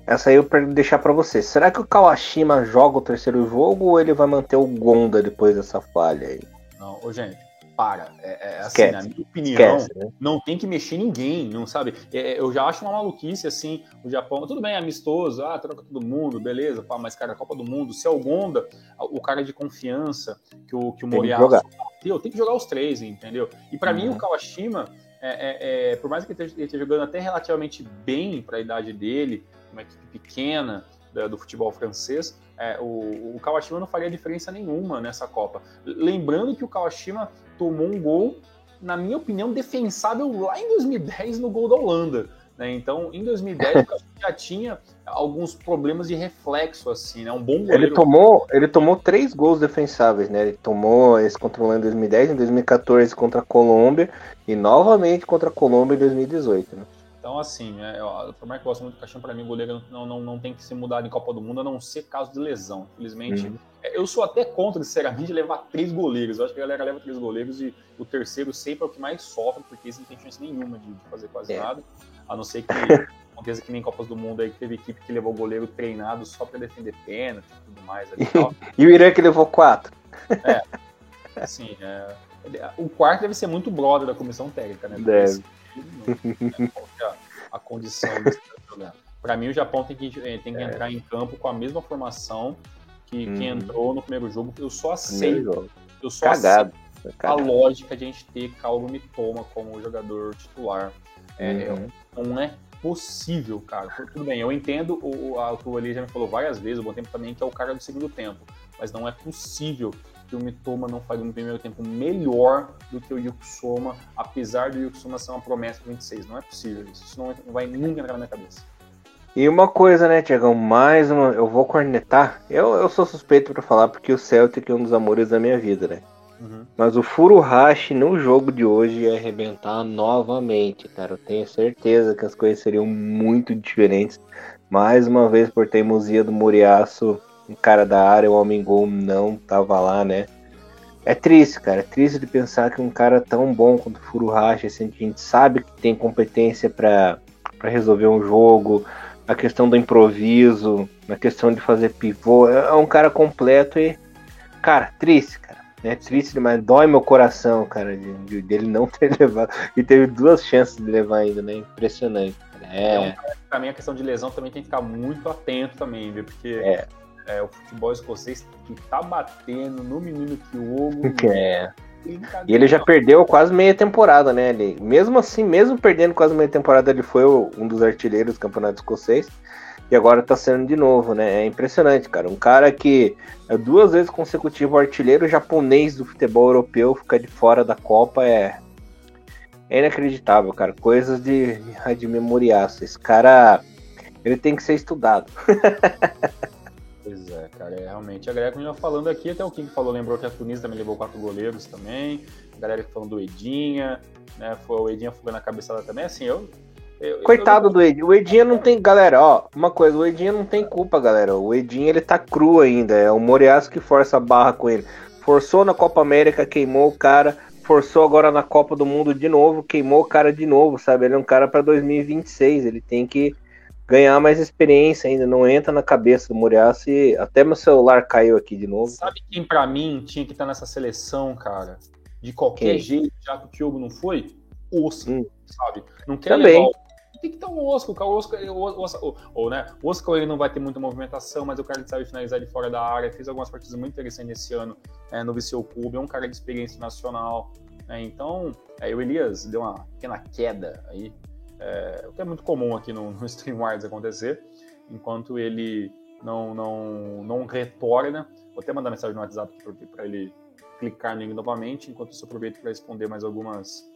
Essa aí eu quero deixar para você. Será que o Kawashima joga o terceiro jogo ou ele vai manter o Gonda depois dessa falha aí? Não, ô, gente, para. É, é assim, na minha opinião, Esquece, né? não tem que mexer ninguém, não sabe? É, eu já acho uma maluquice, assim, o Japão, tudo bem, amistoso, ah, troca todo mundo, beleza, pá, mas, cara, a Copa do Mundo, se é o Gonda, o cara de confiança que o, que o Moriarty bateu, tem que jogar os três, entendeu? E para uhum. mim, o Kawashima, é, é, é, por mais que ele esteja, jogando até relativamente bem para a idade dele, uma equipe pequena do futebol francês, é, o, o, Kawashima não faria diferença nenhuma nessa Copa. Lembrando que o Kawashima tomou um gol, na minha opinião, defensável lá em 2010 no gol da Holanda. Né? Então, em 2010, o já tinha alguns problemas de reflexo, assim, né? Um bom goleiro. Ele tomou, ele tomou três gols defensáveis, né? Ele tomou esse contra o Holanda em 2010, em 2014 contra a Colômbia e novamente contra a Colômbia em 2018, né? Então, assim, é, eu, por mais que eu gosto muito do Caixão, para mim, o goleiro não, não, não tem que ser mudado em Copa do Mundo, a não ser caso de lesão. Infelizmente, uhum. É, eu sou até contra, sinceramente, levar três goleiros. Eu acho que a galera leva três goleiros e o terceiro sempre é o que mais sofre, porque eles não tem chance nenhuma de, de fazer quase é. nada. A não ser que aconteça que nem Copas do Mundo aí, que teve equipe que levou goleiro treinado só para defender pênalti e tudo mais. Ali, e o Irã que levou quatro. É. Assim, é, o quarto deve ser muito brother da comissão técnica, né? Deve a, condição de jogar. Para mim, o Japão tem que, eh, tem que é. entrar em campo com a mesma formação que, hum. que uhum. entrou no primeiro jogo. Eu só aceito. Eu só Cagado. aceito a lógica de a gente ter Kaoru Mitoma como jogador titular. É, uhum. Não é possível, cara. Tudo bem, eu entendo o, o, o ali já me falou várias vezes, o Bom Tempo também, que é o cara do segundo tempo. Mas não é possível que o Mitoma não faria um primeiro tempo melhor do que o Yuko Soma, apesar do Yuko Soma ser uma promessa de 26. Não é possível isso. Isso não vai nunca entrar na minha cabeça. E uma coisa, né, Tiagão? Mais uma. Eu vou cornetar. Eu, eu sou suspeito para falar porque o Celtic é um dos amores da minha vida, né? Uhum. Mas o Furuhashi no jogo de hoje ia arrebentar novamente, cara. Eu tenho certeza que as coisas seriam muito diferentes. Mais uma vez, por teimosia do Moriaço, o cara da área, o homem gol, não tava lá, né? É triste, cara. É triste de pensar que um cara tão bom quanto o Furuhashi, assim, a gente sabe que tem competência para resolver um jogo, a questão do improviso, a questão de fazer pivô. É, é um cara completo e, cara, triste, cara. É triste demais, dói meu coração, cara, de, de, dele não ter levado. E teve duas chances de levar ainda, né? Impressionante. É. é pra mim, a questão de lesão também tem que ficar muito atento também, viu? Porque é. É, o futebol escocês que tá batendo no menino que o Hugo. É. E ele já perdeu quase meia temporada, né? Ele, mesmo assim, mesmo perdendo quase meia temporada, ele foi um dos artilheiros do campeonato escocês. E agora tá sendo de novo, né? É impressionante, cara. Um cara que é duas vezes consecutivo artilheiro japonês do futebol europeu ficar de fora da Copa é, é inacreditável, cara. Coisas de, de memoriaço. Esse cara, ele tem que ser estudado. Pois é, cara, é realmente. A galera que já falando aqui, até o King falou, lembrou que a Tunísia também levou quatro goleiros também. A galera que falando do Edinha, né? Foi o Edinha fugando a cabeçada também. Assim, eu. eu Coitado eu... do Edinha. O Edinha não tem. Galera, ó, uma coisa, o Edinha não tem culpa, galera. O Edinha ele tá cru ainda. É o Moriaço que força a barra com ele. Forçou na Copa América, queimou o cara. Forçou agora na Copa do Mundo de novo, queimou o cara de novo, sabe? Ele é um cara para 2026. Ele tem que ganhar mais experiência ainda. Não entra na cabeça do Muriaço e até meu celular caiu aqui de novo. Sabe quem para mim tinha que estar tá nessa seleção, cara? De qualquer quem? jeito, já que o Diogo não foi? Oscar, hum. sabe? Não quer Também. levar tem que estar um Oscar, o Oscar, o, o, ou, né, o Oscar ele não vai ter muita movimentação, mas o cara que sabe finalizar de fora da área, fez algumas partidas muito interessantes esse ano é, no Viseu Clube, é um cara de experiência nacional, né, então, é, o Elias deu uma pequena queda aí, é, o que é muito comum aqui no, no StreamWards acontecer, enquanto ele não, não, não retorna. Vou até mandar mensagem no WhatsApp para ele clicar nele novamente, enquanto isso aproveito para responder mais algumas,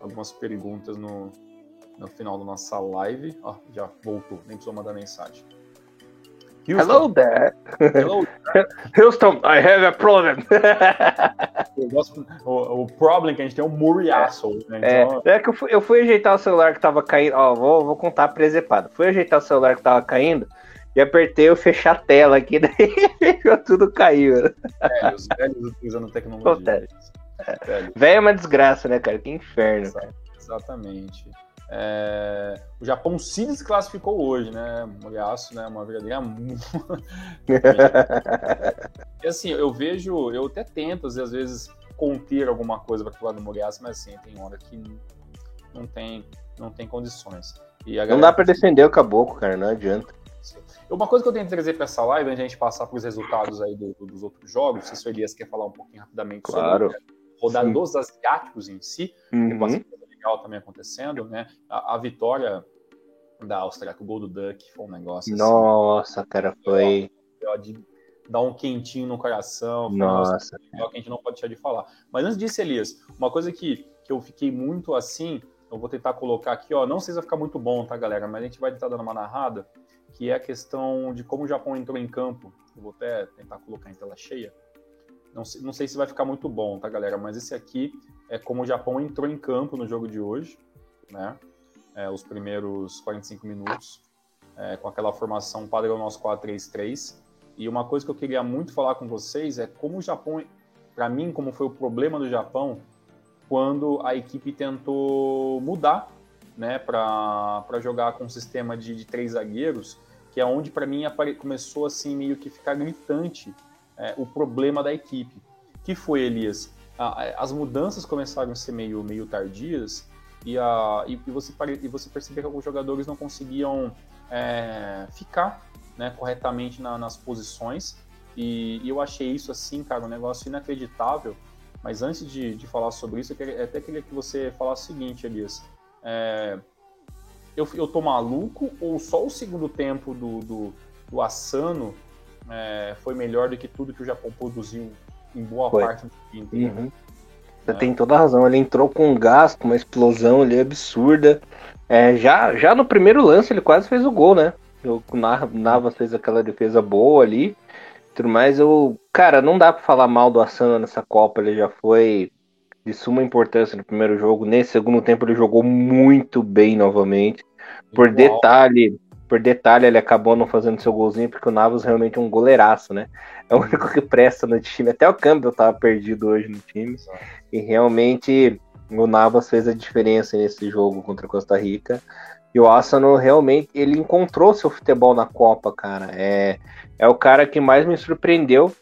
algumas perguntas no, no final da nossa live. Ó, já voltou, nem precisou mandar mensagem. Houston. Hello there. Hello there. Houston, I have a problem. o, o problem que a gente tem é o muriaço. Né? É, então... É, é que eu fui, eu fui, ajeitar o celular que tava caindo. Ó, vou, vou contar presepado. Fui ajeitar o celular que tava caindo e apertei o fechar a tela aqui, daí tudo caiu. É, os velhos utilizando tecnologia. É. Velho é uma desgraça, né, cara? Que inferno. Exatamente. É, o Japão se desclassificou hoje, né? Moriaço, né? Uma verdadeira. e assim, eu vejo, eu até tento, às vezes, conter alguma coisa para falar do Moriaço, mas assim, tem hora que não tem, não tem condições. Galera... Não dá para defender o caboclo, cara, não adianta. Uma coisa que eu tenho que trazer para essa live, antes de a gente passar para os resultados aí do, do, dos outros jogos, se o Elias quer falar um pouquinho rapidamente claro. sobre rodar dos asiáticos em si, uhum legal também acontecendo, né? A, a vitória da Áustria com o gol do Duck foi um negócio. Assim, Nossa, assim, cara, foi. De dar um quentinho no coração. Nossa. Um que a gente não pode deixar de falar. Mas antes disso, Elias, uma coisa que, que eu fiquei muito assim, eu vou tentar colocar aqui, ó. Não sei se vai ficar muito bom, tá, galera? Mas a gente vai tentar dando uma narrada, que é a questão de como o Japão entrou em campo. Eu vou até tentar colocar em tela cheia. Não sei, não sei se vai ficar muito bom, tá, galera? Mas esse aqui é como o Japão entrou em campo no jogo de hoje, né? É, os primeiros 45 minutos, é, com aquela formação padrão nosso 4-3-3. E uma coisa que eu queria muito falar com vocês é como o Japão, para mim, como foi o problema do Japão quando a equipe tentou mudar, né, para jogar com um sistema de, de três zagueiros, que é onde para mim começou assim meio que ficar gritante é, o problema da equipe. Que foi, Elias? as mudanças começaram a ser meio, meio tardias e, a, e, e você, e você percebeu que alguns jogadores não conseguiam é, ficar né, corretamente na, nas posições. E, e, eu achei isso assim, cara, um negócio inacreditável. Mas antes de, de falar sobre isso, eu, queria, até queria que você falasse o seguinte, Elias. É, eu, eu tô maluco ou só o segundo tempo do, do, do Asano é, foi melhor do que tudo que o Japão produziu em boa foi. parte do time Uhum. Você é. tem toda a razão. Ele entrou com um gás, com uma explosão ali absurda. É, já, já no primeiro lance ele quase fez o gol, né? O Navas fez aquela defesa boa ali. tudo mais, eu, cara, não dá para falar mal do Asano nessa Copa, ele já foi de suma importância no primeiro jogo. Nesse segundo tempo ele jogou muito bem novamente. Por Igual. detalhe, por detalhe, ele acabou não fazendo seu golzinho, porque o Navas realmente é um goleiraço, né? É o único que presta no time. Até o Campbell tava perdido hoje no time. E realmente o Navas fez a diferença nesse jogo contra a Costa Rica. E o Asano realmente ele encontrou seu futebol na Copa, cara. É, é o cara que mais me surpreendeu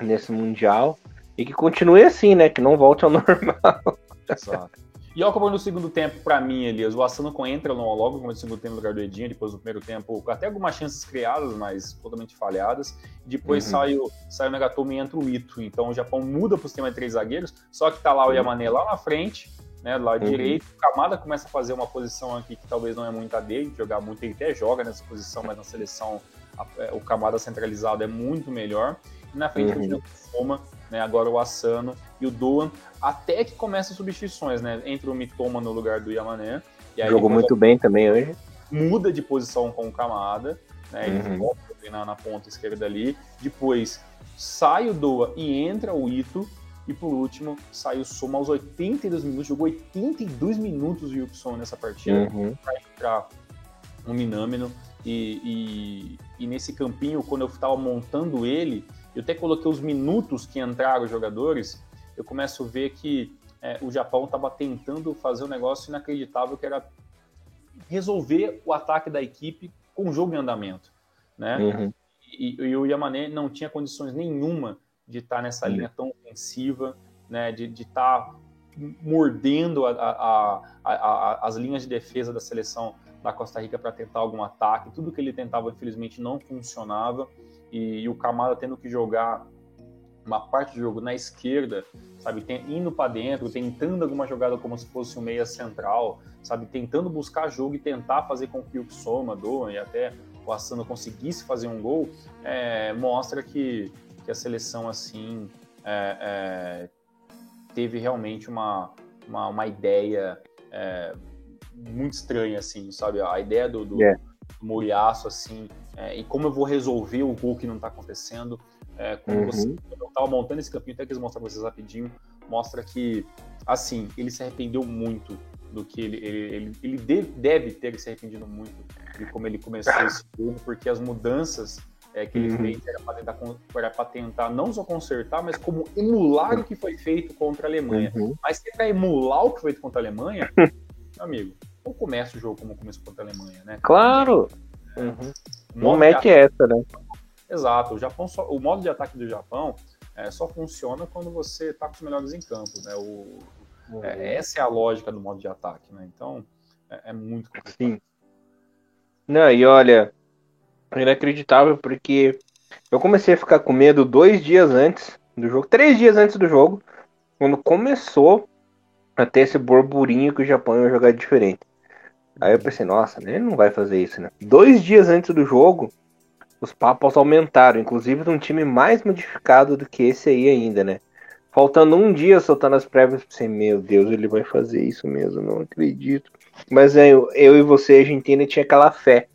nesse Mundial. E que continue assim, né? Que não volte ao normal. Exato. E ao acabar no segundo tempo, para mim, Elias, o Asano entra no logo no segundo tempo no lugar do Edinho, depois do primeiro tempo, até algumas chances criadas, mas totalmente falhadas. Depois uhum. sai, o, sai o Nagatomo e entra o Ito. Então o Japão muda para o sistema de três zagueiros, só que tá lá o Yamane lá na frente, né, do lado uhum. direito. O Kamada começa a fazer uma posição aqui que talvez não é muito a dele, jogar muito, ele até joga nessa posição, mas na seleção a, é, o Kamada centralizado é muito melhor. Na frente uhum. o Foma, né, agora o Asano e o Doan, até que começa as substituições, né? Entra o Mitoma no lugar do Yamané. Jogou muito bem também hoje. Muda de posição com o Kamada, né? Ele uhum. na, na ponta esquerda ali. Depois sai o Doa e entra o Ito. E por último, sai o Soma aos 82 minutos. Jogou 82 minutos o Yukson nessa partida. Uhum. Pra entrar no Minamino. E, e, e, nesse campinho, quando eu estava montando ele, eu até coloquei os minutos que entraram os jogadores, eu começo a ver que é, o Japão estava tentando fazer um negócio inacreditável, que era resolver o ataque da equipe com o jogo em andamento, né? Uhum. E, e, o Yamane não tinha condições nenhuma de estar tá nessa uhum. linha tão ofensiva, né? De estar tá mordendo a, a, a, as linhas de defesa da seleção da Costa Rica para tentar algum ataque. Tudo que ele tentava, infelizmente, não funcionava e, e o Camara tendo que jogar uma parte do jogo na esquerda, sabe, tem, indo para dentro, tentando alguma jogada como se fosse um meia central, sabe, tentando buscar jogo e tentar fazer com que o Soma, Doan e até o Assano conseguisse fazer um gol, é, mostra que, que a seleção assim é, é, teve realmente uma, uma, uma ideia é, muito estranha, assim, sabe, a ideia do, do, yeah. do Moriaço, assim, é, e como eu vou resolver o gol que não está acontecendo. É, quando, uhum. você, eu estava montando esse campinho, até quis mostrar para vocês rapidinho, mostra que, assim, ele se arrependeu muito do que ele, ele, ele, ele deve ter se arrependido muito de como ele começou esse jogo, porque as mudanças é, que ele uhum. fez era para tentar, tentar não só consertar, mas como emular o que foi feito contra a Alemanha. Uhum. Mas se é para emular o que foi feito contra a Alemanha, meu amigo, não começa o jogo como começou contra a Alemanha, né? Claro! Uhum. Não mete essa, né? Exato. O, Japão só, o modo de ataque do Japão é, só funciona quando você está com os melhores em campo. Né? O, uhum. é, essa é a lógica do modo de ataque. Né? Então, é, é muito complicado. Sim. Não, e olha, inacreditável porque eu comecei a ficar com medo dois dias antes do jogo, três dias antes do jogo, quando começou a ter esse burburinho que o Japão ia jogar diferente. Aí eu pensei, nossa, ele não vai fazer isso, né? Dois dias antes do jogo, os papos aumentaram, inclusive de um time mais modificado do que esse aí ainda, né? Faltando um dia soltando as prévias, pensei, meu Deus, ele vai fazer isso mesmo, não acredito. Mas eu, eu e você, a Argentina, tinha aquela fé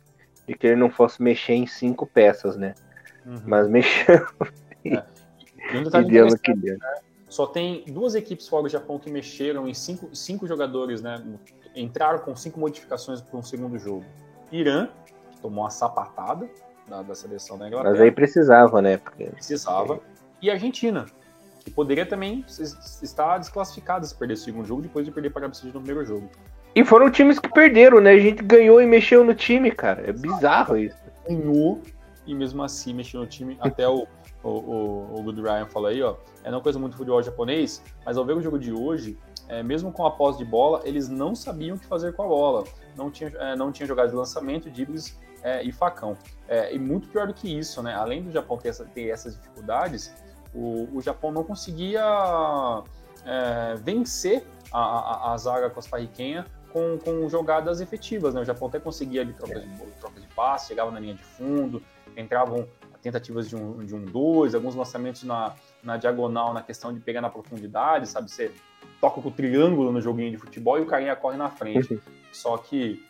de que ele não fosse mexer em cinco peças, né? Uhum. Mas mexeu. É. E, deu no que deu. Né? Só tem duas equipes fora do Japão que mexeram em cinco, cinco jogadores, né? Entraram com cinco modificações para um segundo jogo. Irã, que tomou uma sapatada da, da seleção da Inglaterra. Mas aí precisava, né? Porque... Precisava. E Argentina, que poderia também estar desclassificada se perder o segundo jogo, depois de perder para a Arábia no primeiro jogo. E foram times que perderam, né? A gente ganhou e mexeu no time, cara. É bizarro isso. Ganhou e mesmo assim mexeu no time. Até o, o, o, o Good Ryan falou aí, ó. É uma coisa muito futebol japonês, mas ao ver o jogo de hoje, é, mesmo com a posse de bola, eles não sabiam o que fazer com a bola. Não tinha, é, não tinha jogado de lançamento, dribles é, e facão. É, e muito pior do que isso, né? Além do Japão ter, essa, ter essas dificuldades, o, o, Japão não conseguia é, vencer a, a, a zaga costarriquenha com, com, jogadas efetivas. Né? O Japão até conseguia ali trocas, de, trocas de passe, chegava na linha de fundo, entravam tentativas de um, de um dois, alguns lançamentos na, na diagonal, na questão de pegar na profundidade, sabe? Você toca com o triângulo no joguinho de futebol e o carinha corre na frente. Uhum. Só que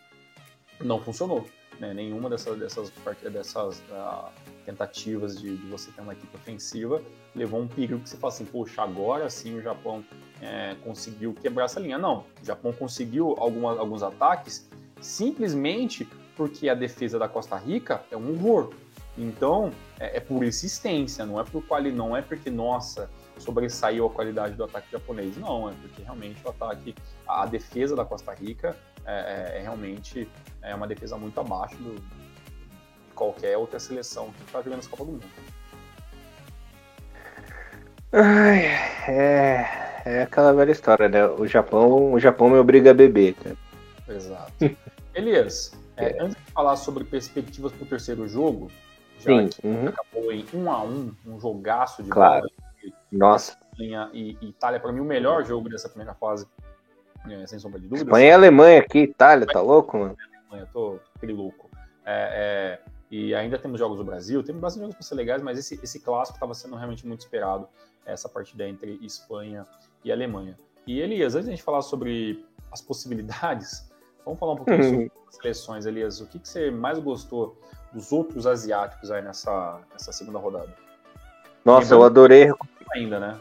não funcionou. Né? Nenhuma dessas, dessas, dessas uh, tentativas de, de, você ter uma equipe ofensiva, levou um perigo que você fala assim, poxa, agora sim o Japão é, conseguiu quebrar essa linha. Não, o Japão conseguiu alguma, alguns ataques simplesmente porque a defesa da Costa Rica é um horror. Então, é, é por insistência, não é por quali, não é porque, nossa, sobressaiu a qualidade do ataque japonês. Não, é porque realmente o ataque, a defesa da Costa Rica é, é, é realmente é uma defesa muito abaixo do, de qualquer outra seleção que está jogando essa Copa do Mundo. Ai, é, é aquela velha história, né? O Japão, o Japão me obriga a beber, cara. Exato. Elias, é, antes de falar sobre perspectivas para o terceiro jogo, Sim, que uhum. acabou em 1 um a 1 um, um jogaço de claro. bola. Nossa. Espanha e Itália, para mim, o melhor jogo dessa primeira fase, é, sem sombra de dúvida. Espanha e Alemanha aqui, Itália, tá louco, mano? Alemanha, tô aquele louco. É, é, e ainda temos jogos do Brasil, temos bastante jogos para ser legais, mas esse, esse clássico estava sendo realmente muito esperado, essa partida entre Espanha e Alemanha. E Elias, antes de a gente falar sobre as possibilidades, vamos falar um pouquinho Uhum. sobre as seleções, Elias. O que, que você mais gostou dos outros asiáticos aí nessa, nessa segunda rodada? Nossa, eu adorei. Ainda, né?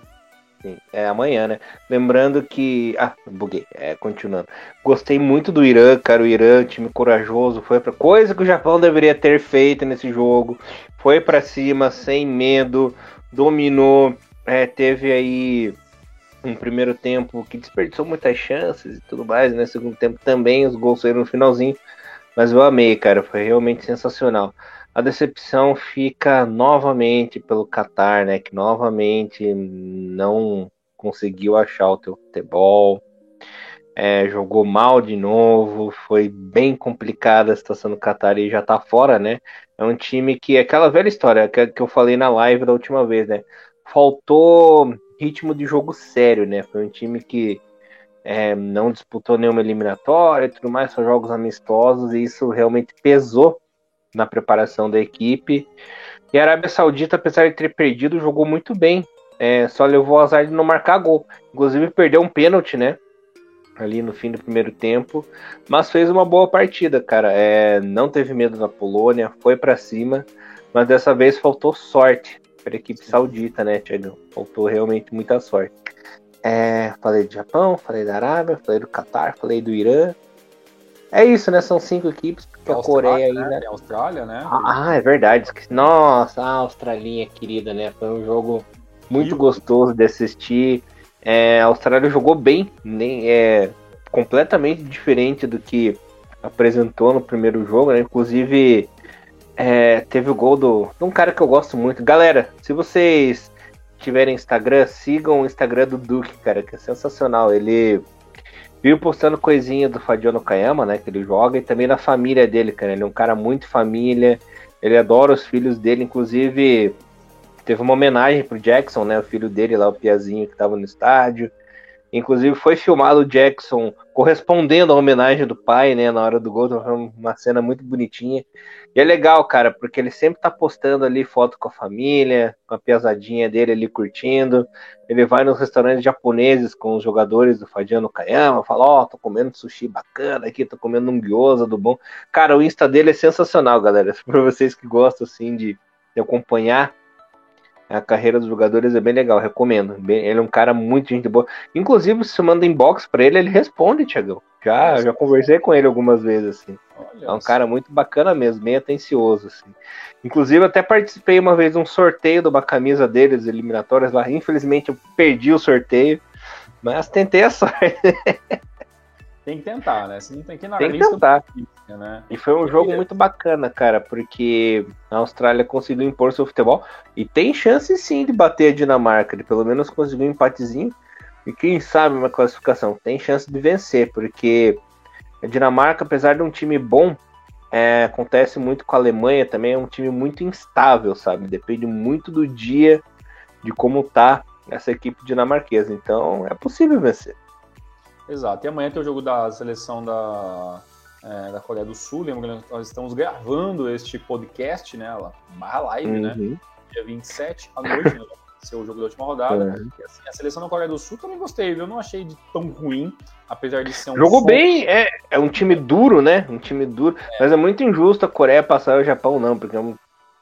Sim, é amanhã, né? Lembrando que. Ah, buguei. É, continuando. Gostei muito do Irã, cara. O Irã, time corajoso, foi pra. Coisa que o Japão deveria ter feito nesse jogo. Foi pra cima, sem medo, dominou. É, teve aí um primeiro tempo que desperdiçou muitas chances e tudo mais, né? Segundo tempo também, os gols saíram no finalzinho. Mas eu amei, cara. Foi realmente sensacional. A decepção fica novamente pelo Qatar, né? Que novamente não conseguiu achar o teu futebol. É, jogou mal de novo. Foi bem complicada a situação do Qatar e já tá fora, né? É um time que aquela velha história que, que eu falei na live da última vez, né? Faltou ritmo de jogo sério, né? Foi um time que é, não disputou nenhuma eliminatória e tudo mais, só jogos amistosos, e isso realmente pesou na preparação da equipe. E a Arábia Saudita, apesar de ter perdido, jogou muito bem. É, só levou o azar de não marcar gol. Inclusive perdeu um pênalti, né? Ali no fim do primeiro tempo. Mas fez uma boa partida, cara. É, não teve medo da Polônia, foi para cima. Mas dessa vez faltou sorte para a equipe saudita, né, Tiagão? Faltou realmente muita sorte. É, falei do Japão, falei da Arábia, falei do Catar, falei do Irã. É isso, né? São cinco equipes, porque a, a Coreia ainda. Né? A Austrália, né? Ah, é verdade. Nossa, a Australinha querida, né? Foi um jogo muito gostoso de assistir. É, a Austrália jogou bem, nem, é, completamente diferente do que apresentou no primeiro jogo, né? Inclusive, é, teve o gol do, de um cara que eu gosto muito. Galera, se vocês tiverem Instagram, sigam o Instagram do Duque, cara, que é sensacional. Ele viu postando coisinha do Fadio Kayama, né, que ele joga, e também da família dele, cara. Ele é um cara muito família, ele adora os filhos dele, inclusive teve uma homenagem pro Jackson, né, o filho dele lá, o Piazinho, que tava no estádio. Inclusive foi filmado o Jackson correspondendo à homenagem do pai, né, na hora do gol, uma cena muito bonitinha. E é legal, cara, porque ele sempre tá postando ali foto com a família, com a piazadinha dele ali curtindo. Ele vai nos restaurantes japoneses com os jogadores do Fadiano Kayama, fala, ó, oh, tô comendo sushi bacana aqui, tô comendo um gyoza do bom. Cara, o Insta dele é sensacional, galera. Pra vocês que gostam, assim, de, de acompanhar a carreira dos jogadores é bem legal, recomendo. Ele é um cara muito gente boa. Inclusive, se você manda inbox pra ele, ele responde, Tiagão. Já, já conversei com ele algumas vezes, assim. Olha é um cara muito bacana mesmo, bem atencioso, assim. Inclusive, até participei uma vez de um sorteio de uma camisa deles, eliminatórias lá. Infelizmente, eu perdi o sorteio, mas tentei a sorte. Tem que tentar, né? Você não tem que ir na tem que tentar. Né? E foi um jogo muito bacana, cara, porque a Austrália conseguiu impor seu futebol e tem chance sim de bater a Dinamarca, de pelo menos conseguir um empatezinho e quem sabe uma classificação. Tem chance de vencer, porque a Dinamarca, apesar de um time bom, é, acontece muito com a Alemanha também, é um time muito instável, sabe? Depende muito do dia, de como tá essa equipe dinamarquesa. Então é possível vencer. Exato. E amanhã tem o jogo da seleção da, é, da Coreia do Sul. Lembrando que nós estamos gravando este podcast, né? Barra live, Uhum. né? Dia 27 à noite, né? Ser o jogo da última rodada. Uhum. E, assim, a seleção da Coreia do Sul também gostei, viu? Eu não achei de tão ruim, apesar de ser um. Jogou bem, é, é um time duro, né? Um time duro. Mas é muito injusto a Coreia passar o Japão, não, porque é um.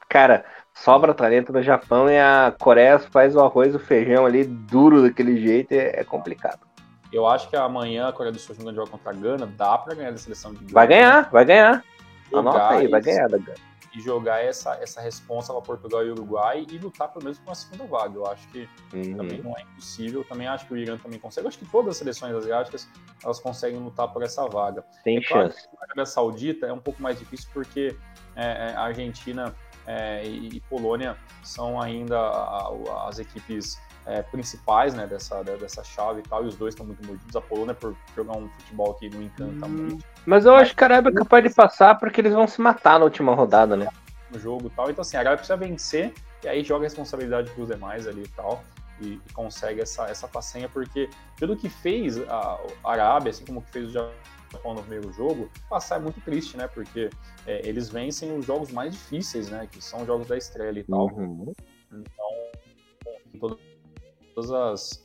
Cara, sobra talento no Japão e a Coreia faz o arroz e o feijão ali duro daquele jeito, é, é complicado. Eu acho que amanhã a Coreia do Sul jogando jogo contra a Gana, dá pra ganhar da seleção de Gana. Vai ganhar, vai ganhar. Anota aí, vai ganhar da Gana. E jogar essa, essa responsa para Portugal e Uruguai e lutar pelo menos com a segunda vaga. Eu acho que uhum. também não é impossível. Também acho que o Irã também consegue. Eu acho que todas as seleções asiáticas elas conseguem lutar por essa vaga. Tem é chance. Claro a Arábia Saudita é um pouco mais difícil porque é, é a Argentina é, e, e, Polônia são ainda as equipes é, principais né, dessa, dessa chave e tal, e os dois estão muito mordidos. A Polônia por jogar um futebol que não encanta hum, muito. Mas eu acho que a Arábia é capaz de passar porque eles vão se matar na última rodada, né? No jogo e tal. Então, assim, a Arábia precisa vencer e aí joga a responsabilidade para os demais ali e tal. E, e, consegue essa, essa façanha, porque pelo que fez a, a Arábia, assim como que fez o Japão no primeiro jogo, passar é muito triste, né? Porque é, eles vencem os jogos mais difíceis, né? Que são os jogos da estrela e tal. Uhum. Então, todas as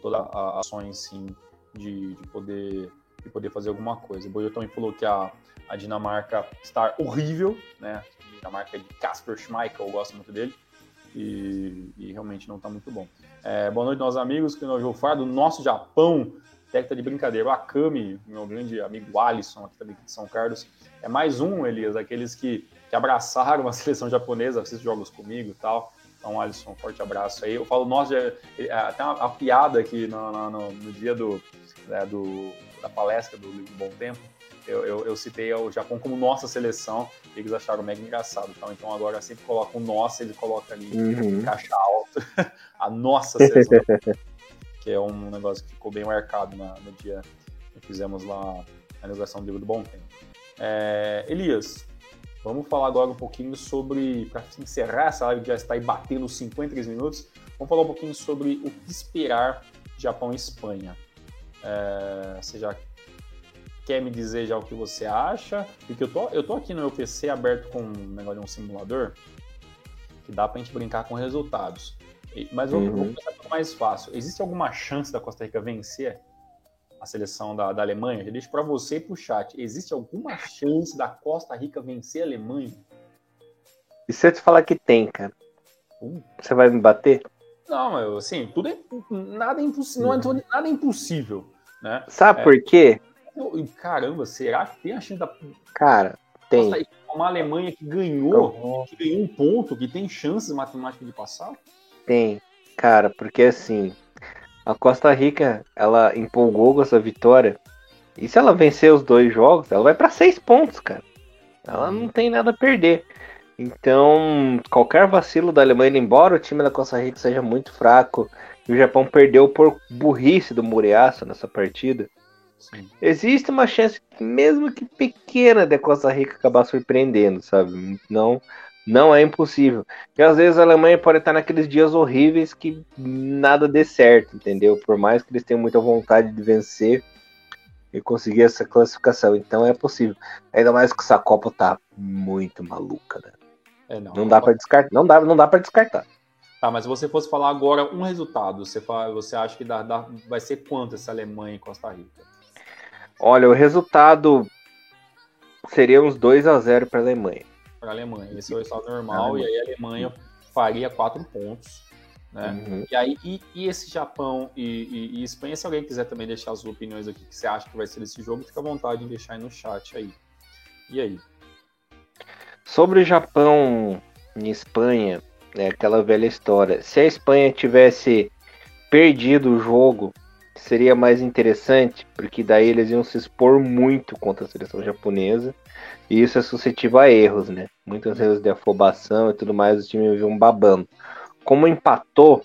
todas as ações sim de, de, poder de poder fazer alguma coisa. O também falou que a, a Dinamarca está horrível, né? A Dinamarca é de Casper Schmeichel, eu gosto muito dele. E, e realmente não está muito bom. É, boa noite, nossos amigos, que nós vamos falar do nosso Japão. Que tá de brincadeira. O Akami, meu grande amigo Alisson, aqui também de São Carlos, é mais um, Elias, daqueles que, que abraçaram a seleção japonesa, assiste jogos comigo e tal. Então, Alisson, um forte abraço aí. Eu falo, nossa, é, até uma, uma, piada aqui no, no, no dia do, né, do, da palestra do Livro Bom Tempo. Eu, eu, eu, citei o Japão como nossa seleção e eles acharam mega engraçado. Então, então agora sempre coloca o nossa, ele coloca ali uhum. caixa alta, a nossa seleção. que é um negócio que ficou bem marcado na, no dia que fizemos lá a inauguração do Livro do Bom Tempo. É, Elias, Vamos falar agora um pouquinho sobre, para encerrar essa live que já está aí batendo 53 minutos, vamos falar um pouquinho sobre o que esperar Japão e Espanha. É, você já quer me dizer já o que você acha? Porque eu tô, eu tô aqui no meu PC aberto com um negócio de um simulador que dá para a gente brincar com resultados. Mas uhum. vamos começar pelo mais fácil. Existe alguma chance da Costa Rica vencer a seleção da, da Alemanha, eu deixo para você e para o chat. Existe alguma chance da Costa Rica vencer a Alemanha? E se eu te falar que tem, cara? Uh. Você vai me bater? Não, eu, assim, tudo é nada é impossível, não é nada é impossível, né? Sabe é, por quê? Eu, caramba, será que tem a chance da Cara, tem. Uma Alemanha que ganhou, que ganhou um ponto, que tem chances matemáticas de passar? Tem, cara, porque assim, a Costa Rica, ela empolgou com essa vitória. E se ela vencer os dois jogos, ela vai para seis pontos, cara. Ela não tem nada a perder. Então, qualquer vacilo da Alemanha, embora o time da Costa Rica seja muito fraco, e o Japão perdeu por burrice do Muriaço nessa partida, Sim. existe uma chance, mesmo que pequena, da Costa Rica acabar surpreendendo, sabe? Não, não é impossível. E às vezes a Alemanha pode estar naqueles dias horríveis que nada dê certo, entendeu? Por mais que eles tenham muita vontade de vencer e conseguir essa classificação. Então é possível. Ainda mais que essa Copa tá muito maluca, né? É, não, não dá para descartar. Não dá, não dá para descartar. Tá, mas se você fosse falar agora um resultado, você, fala, você acha que dá, dá, vai ser quanto essa Alemanha e Costa Rica? Olha, o resultado seria uns 2 a 0 para a Alemanha para a Alemanha. Esse é o resultado normal, e aí a Alemanha faria quatro pontos. Né? Uhum. E aí, e, e, esse Japão e, e, e, Espanha, se alguém quiser também deixar as opiniões aqui que você acha que vai ser esse jogo, fica à vontade em deixar aí no chat aí. E aí? Sobre o Japão e Espanha, é aquela velha história. Se a Espanha tivesse perdido o jogo, seria mais interessante, porque daí eles iam se expor muito contra a seleção japonesa. E isso é suscetível a erros, né? Muitos erros de afobação e tudo mais, o time viu um babando. Como empatou,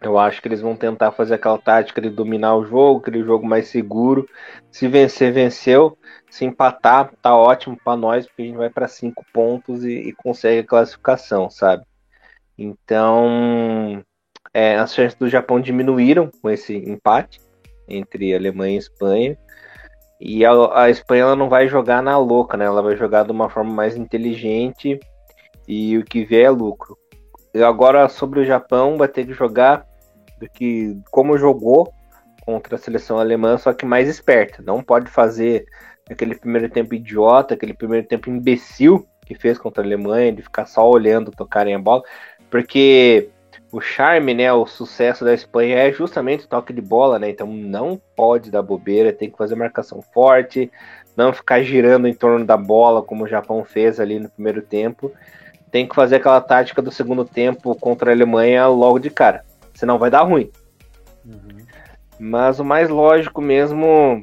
eu acho que eles vão tentar fazer aquela tática de dominar o jogo, aquele jogo mais seguro. Se vencer, venceu. Se empatar, tá ótimo para nós, porque a gente vai para cinco pontos e, e, consegue a classificação, sabe? Então, é, as chances do Japão diminuíram com esse empate entre Alemanha e Espanha. E a, a Espanha ela não vai jogar na louca, né? Ela vai jogar de uma forma mais inteligente e o que vier é lucro. E agora sobre o Japão vai ter que jogar do que como jogou contra a seleção alemã, só que mais esperta. Não pode fazer aquele primeiro tempo idiota, aquele primeiro tempo imbecil que fez contra a Alemanha, de ficar só olhando tocarem a bola, porque o charme, né, o sucesso da Espanha é justamente o toque de bola, né? Então não pode dar bobeira, tem que fazer marcação forte, não ficar girando em torno da bola como o Japão fez ali no primeiro tempo. Tem que fazer aquela tática do segundo tempo contra a Alemanha logo de cara, senão vai dar ruim. Uhum. Mas o mais lógico mesmo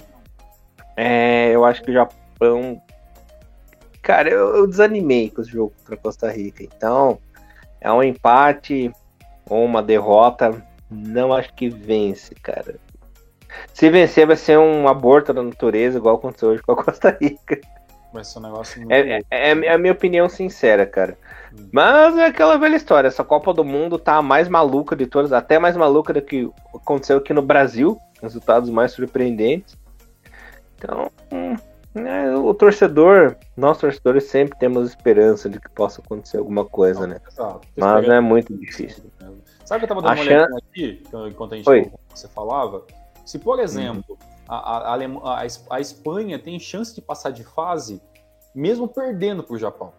é, eu acho que o Japão. Cara, eu, eu desanimei com o jogo contra a Costa Rica. Então, é um empate ou uma derrota. Não acho que vence, cara. Se vencer, vai ser um aborto da natureza, igual aconteceu hoje com a Costa Rica. Vai ser um negócio muito. É, é, é, a minha opinião sincera, cara. Hum. Mas é aquela velha história. Essa Copa do Mundo tá a mais maluca de todas, até mais maluca do que aconteceu aqui no Brasil. Resultados mais surpreendentes. Então, hum, é, o torcedor, nós torcedores sempre temos esperança de que possa acontecer alguma coisa, não, né? Exato. Mas é muito difícil. Sabe que eu tava dando uma olhada aqui, enquanto a gente Oi. você falava? Se, por exemplo, hum. a, a, a, a, Espanha tem chance de passar de fase, mesmo perdendo para o Japão.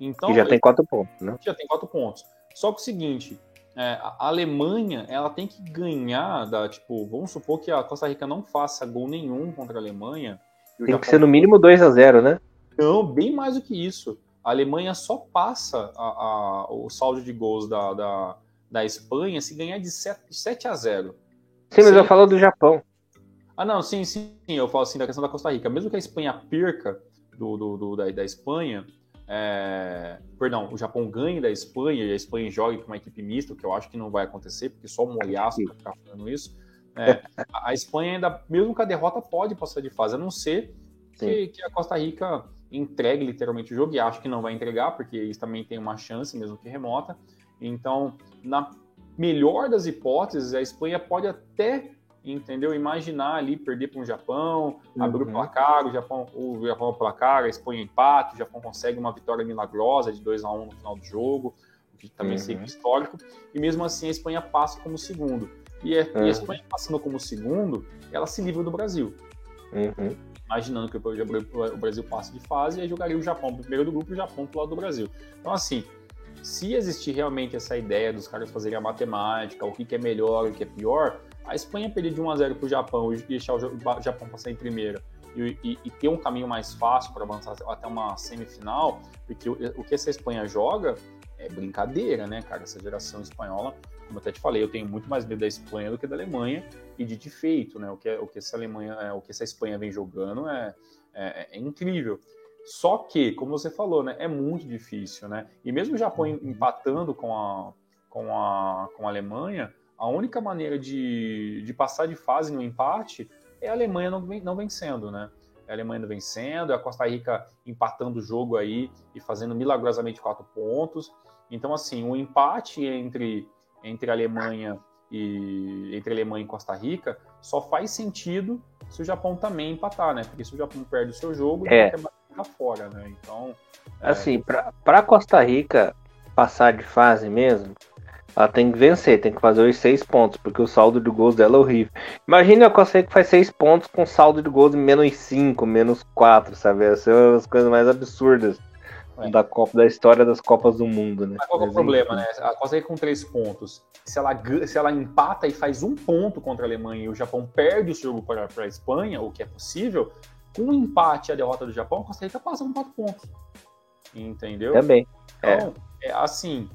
Então, e já tem quatro pontos, né? Já tem quatro pontos. Só que o seguinte, é, a Alemanha ela tem que ganhar da tipo vamos supor que a Costa Rica não faça gol nenhum contra a Alemanha tem Japão... que ser no mínimo 2 a 0 né? Não bem mais do que isso. A Alemanha só passa a, a, o saldo de gols da, da, da Espanha se ganhar de 7, 7 a 0 sim mas eu falo do Japão. Ah não sim sim eu falo assim da questão da Costa Rica. Mesmo que a Espanha perca do, do, do da, da Espanha é, perdão, o Japão ganhe da Espanha e a Espanha jogue com uma equipe mista, que eu acho que não vai acontecer, porque só o vai ficar falando isso. É, a Espanha ainda, mesmo com a derrota, pode passar de fase, a não ser que, que, a Costa Rica entregue literalmente o jogo, e acho que não vai entregar, porque eles também têm uma chance, mesmo que remota. Então, na melhor das hipóteses, a Espanha pode até entendeu? Imaginar ali perder para um Japão, uhum. abrir o placar, o Japão, o Japão o placar, a Espanha empate, o Japão consegue uma vitória milagrosa de 2 a 1 um no final do jogo, o que também uhum. seria histórico, e mesmo assim a Espanha passa como segundo. E, é, uhum. e a Espanha passando como segundo, ela se livra do Brasil. Uhum. Imaginando que o Brasil passe de fase, e aí jogaria o Japão primeiro do grupo e o Japão pro lado do Brasil. Então, assim, se existir realmente essa ideia dos caras fazerem a matemática, o que, que é melhor, o que é pior, a Espanha perder de 1 a 0 para o Japão e deixar o Japão passar em primeira e, e, e ter um caminho mais fácil para avançar até uma semifinal, porque o, o, que essa Espanha joga é brincadeira, né, cara? Essa geração espanhola, como até te falei, eu tenho muito mais medo da Espanha do que da Alemanha e de feito, né? O que, o que essa Alemanha, é, o que essa Espanha vem jogando é, é, é incrível. Só que, como você falou, né, é muito difícil, né? E mesmo o Japão empatando com a, com a, com a Alemanha, a única maneira de, de passar de fase no empate é a Alemanha não, não vencendo, né? É a Alemanha não vencendo, é a Costa Rica empatando o jogo aí e fazendo milagrosamente quatro pontos. Então, assim, o um empate entre, entre Alemanha e entre Alemanha e Costa Rica só faz sentido se o Japão também empatar, né? Porque se o Japão perde o seu jogo, é. ele ficar fora, né? Então. É... Assim, para Costa Rica passar de fase mesmo, ela tem que vencer, tem que fazer os seis pontos, porque o saldo de gols dela é horrível. Imagina a Costa Rica faz seis pontos com saldo de gols de menos cinco, menos quatro, sabe? Essas são as coisas mais absurdas é. da Copa, da história das Copas do Mundo, né? Mas qual é o problema, né? A Costa Rica com três pontos. Se ela, se ela empata e faz um ponto contra a Alemanha e o Japão perde o jogo para a Espanha, o que é possível, com o um empate e a derrota do Japão, a Costa Rica passa com quatro pontos. Entendeu? Também. Então, é, é assim,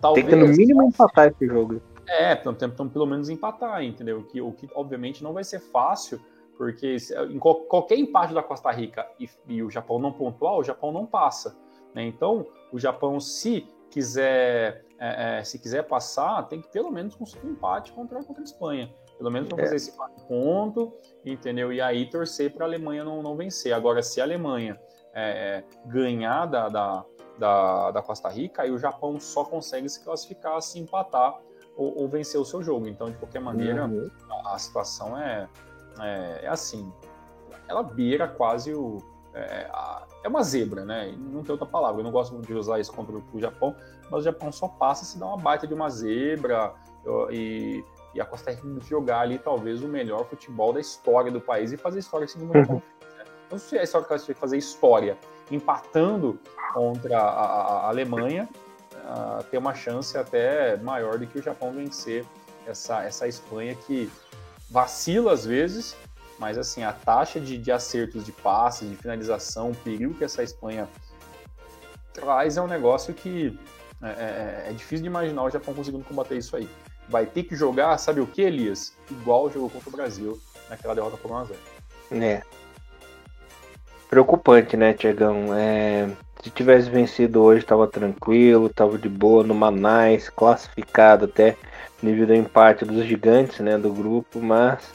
Talvez, Tem que no mínimo empatar esse jogo. É, então, então pelo menos empatar, entendeu? Que, o que obviamente não vai ser fácil, porque se, em qualquer empate da Costa Rica e, e, o Japão não pontuar, o Japão não passa. Né? Então, o Japão, se quiser, é, é, se quiser passar, tem que pelo menos conseguir um empate contra, contra a Espanha. Pelo menos para é. fazer esse ponto, entendeu? E aí torcer para a Alemanha não, não vencer. Agora, se a Alemanha é, ganhar da, da da, da Costa Rica, e o Japão só consegue se classificar se empatar ou, ou vencer o seu jogo. Então, de qualquer maneira, uhum. a, a, situação é, é, é, assim, ela beira quase o... É, a, é uma zebra, né? Não tem outra palavra. Eu não gosto de usar isso contra o Japão, mas o Japão só passa se dá uma baita de uma zebra e, e a Costa Rica jogar ali talvez o melhor futebol da história do país e fazer história assim no Japão. Né? sei se a história que vai fazer história, empatando contra a, a, a Alemanha, uh, ter uma chance até maior do que o Japão vencer essa, essa Espanha que vacila às vezes, mas assim, a taxa de, de acertos de passes, de finalização, o perigo que essa Espanha traz é um negócio que é, é, é, difícil de imaginar o Japão conseguindo combater isso aí. Vai ter que jogar, sabe o que, Elias? Igual jogou contra o Brasil naquela derrota por 1x0. É. Preocupante, né, Tiagão? É... Se tivesse vencido hoje, tava tranquilo, tava de boa, no Manais, classificado até nível do empate dos gigantes, né, do grupo, mas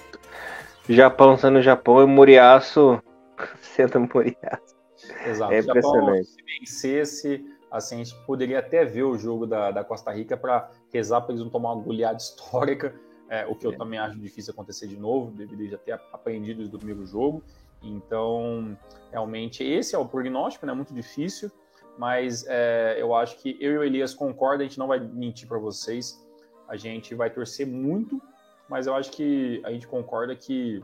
Japão sendo Japão e Muriaço sendo Muriaço. Exato. É impressionante. Japão, se vencesse, assim, a gente poderia até ver o jogo da, da Costa Rica para rezar para eles não tomar uma goleada histórica, é, o que eu é. também acho difícil acontecer de novo, devido já ter aprendido do primeiro jogo. Então, realmente, esse é o prognóstico, né? Muito difícil, mas é, eu acho que eu e o Elias concordam, a gente não vai mentir para vocês. A gente vai torcer muito, mas eu acho que a gente concorda que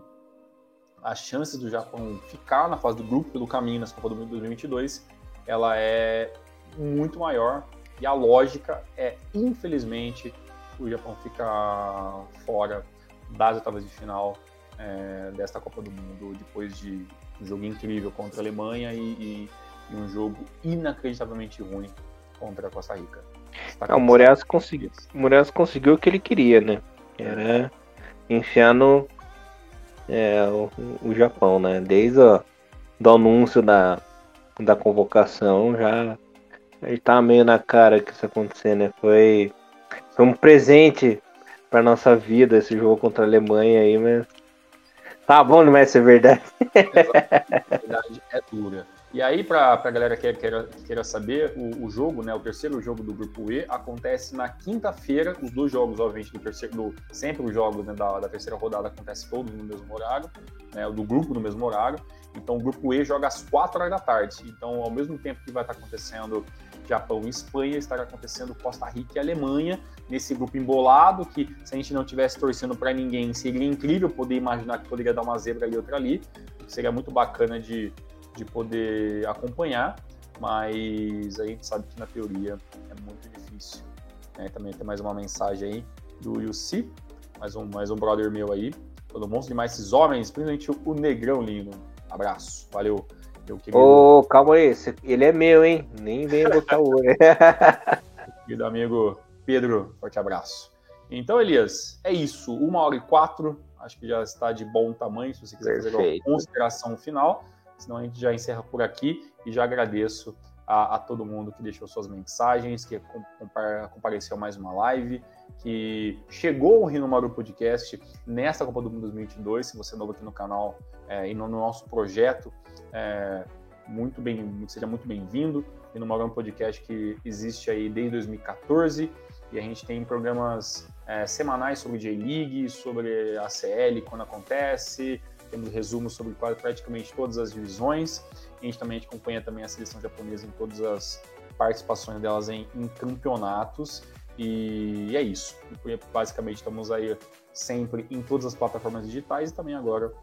as chances do Japão ficar na fase do grupo pelo caminho nessa Copa do Mundo 2022, ela é muito maior e a lógica é, infelizmente, o Japão ficar fora das oitavas de final é, desta Copa do Mundo depois de um jogo incrível contra a Alemanha e, e, e um jogo inacreditavelmente ruim contra a Costa Rica. Tá o Moraes conseguiu, o conseguiu o que ele queria, né? Era enfiar no é, o, o, Japão, né? Desde o do anúncio da, da convocação já ele tá meio na cara que isso acontecer, né? Foi, foi um presente para nossa vida esse jogo contra a Alemanha aí, mas tá bom, não vai ser verdade. verdade é dura. E aí, para a galera que queira, queira saber, o, o, jogo, né, o terceiro jogo do Grupo E, acontece na quinta-feira. Os dois jogos, obviamente, do terceiro, do, sempre os jogos né, da, da, terceira rodada acontecem todos no mesmo horário, né, do grupo no mesmo horário. Então, o Grupo E joga às 4 horas da tarde. Então, ao mesmo tempo que vai estar acontecendo Japão e Espanha, estará acontecendo Costa Rica e Alemanha, nesse grupo embolado, que se a gente não tivesse torcendo para ninguém, seria incrível poder imaginar que poderia dar uma zebra ali outra ali. Seria muito bacana de de poder acompanhar, mas a gente sabe que na teoria é muito difícil. Né? Também tem mais uma mensagem aí do Yussi, mais um, mais um brother meu aí. Todo monstro demais esses homens, principalmente o Negrão lindo. Abraço, valeu. Ô, oh, calma aí, ele é meu, hein? Nem vem botar o olho. Querido amigo Pedro, forte abraço. Então, Elias, é isso. Uma hora e quatro. Acho que já está de bom tamanho. Se você quiser Perfeito. fazer uma consideração final senão a gente já encerra por aqui e já agradeço a, a todo mundo que deixou suas mensagens, que compareceu mais uma live, que chegou o Rino Maru Podcast nesta Copa do Mundo 2022. Se você é novo aqui no canal é, e no, no, nosso projeto, é, muito bem, seja muito bem-vindo. Rino Maru Podcast que existe aí desde 2014 e a gente tem programas é, semanais sobre J-League, sobre a CL quando acontece, temos resumos sobre praticamente todas as divisões. A gente também acompanha também a seleção japonesa em todas as participações delas em, em campeonatos. E é isso. Basicamente, estamos aí sempre em todas as plataformas digitais e também agora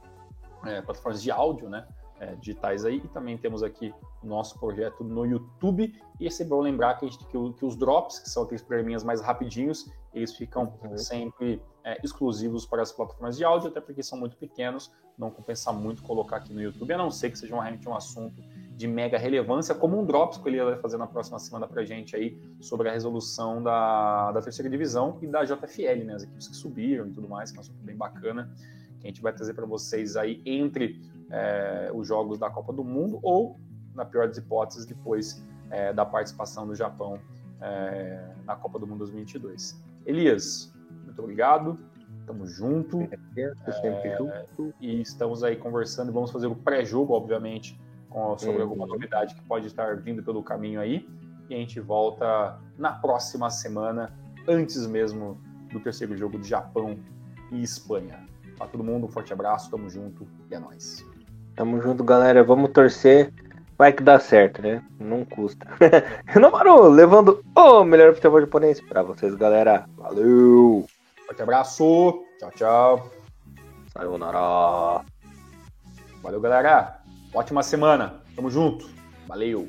é, plataformas de áudio, né? É, digitais aí. E também temos aqui o nosso projeto no YouTube. E é sempre bom lembrar que, gente, que, que os drops, que são aqueles programinhas mais rapidinhos, eles ficam uhum. sempre é, exclusivos para as plataformas de áudio, até porque são muito pequenos, não compensa muito colocar aqui no YouTube, a não ser que seja realmente um assunto de mega relevância, como um Drops que ele vai fazer na próxima semana para a gente aí sobre a resolução da, da terceira divisão e da JFL, né, as equipes que subiram e tudo mais, que é um assunto bem bacana, que a gente vai trazer para vocês aí entre é, os jogos da Copa do Mundo ou, na pior das hipóteses, depois é, da participação do Japão é, na Copa do Mundo 2022. Elias, muito obrigado. Tamo junto. É, sempre junto. E estamos aí conversando. Vamos fazer o pré-jogo, obviamente, com, sobre alguma uhum. novidade que pode estar vindo pelo caminho aí. E a gente volta na próxima semana, antes mesmo do terceiro jogo de Japão e Espanha. Para todo mundo, um forte abraço, tamo junto e é nóis. Tamo junto, galera. Vamos torcer. Vai que dá certo, né? Não custa. Renomaru, levando o melhor futebol japonês para vocês, galera. Valeu! Forte abraço. Tchau, tchau. Sayonara. Valeu, galera. Ótima semana. Tamo junto. Valeu.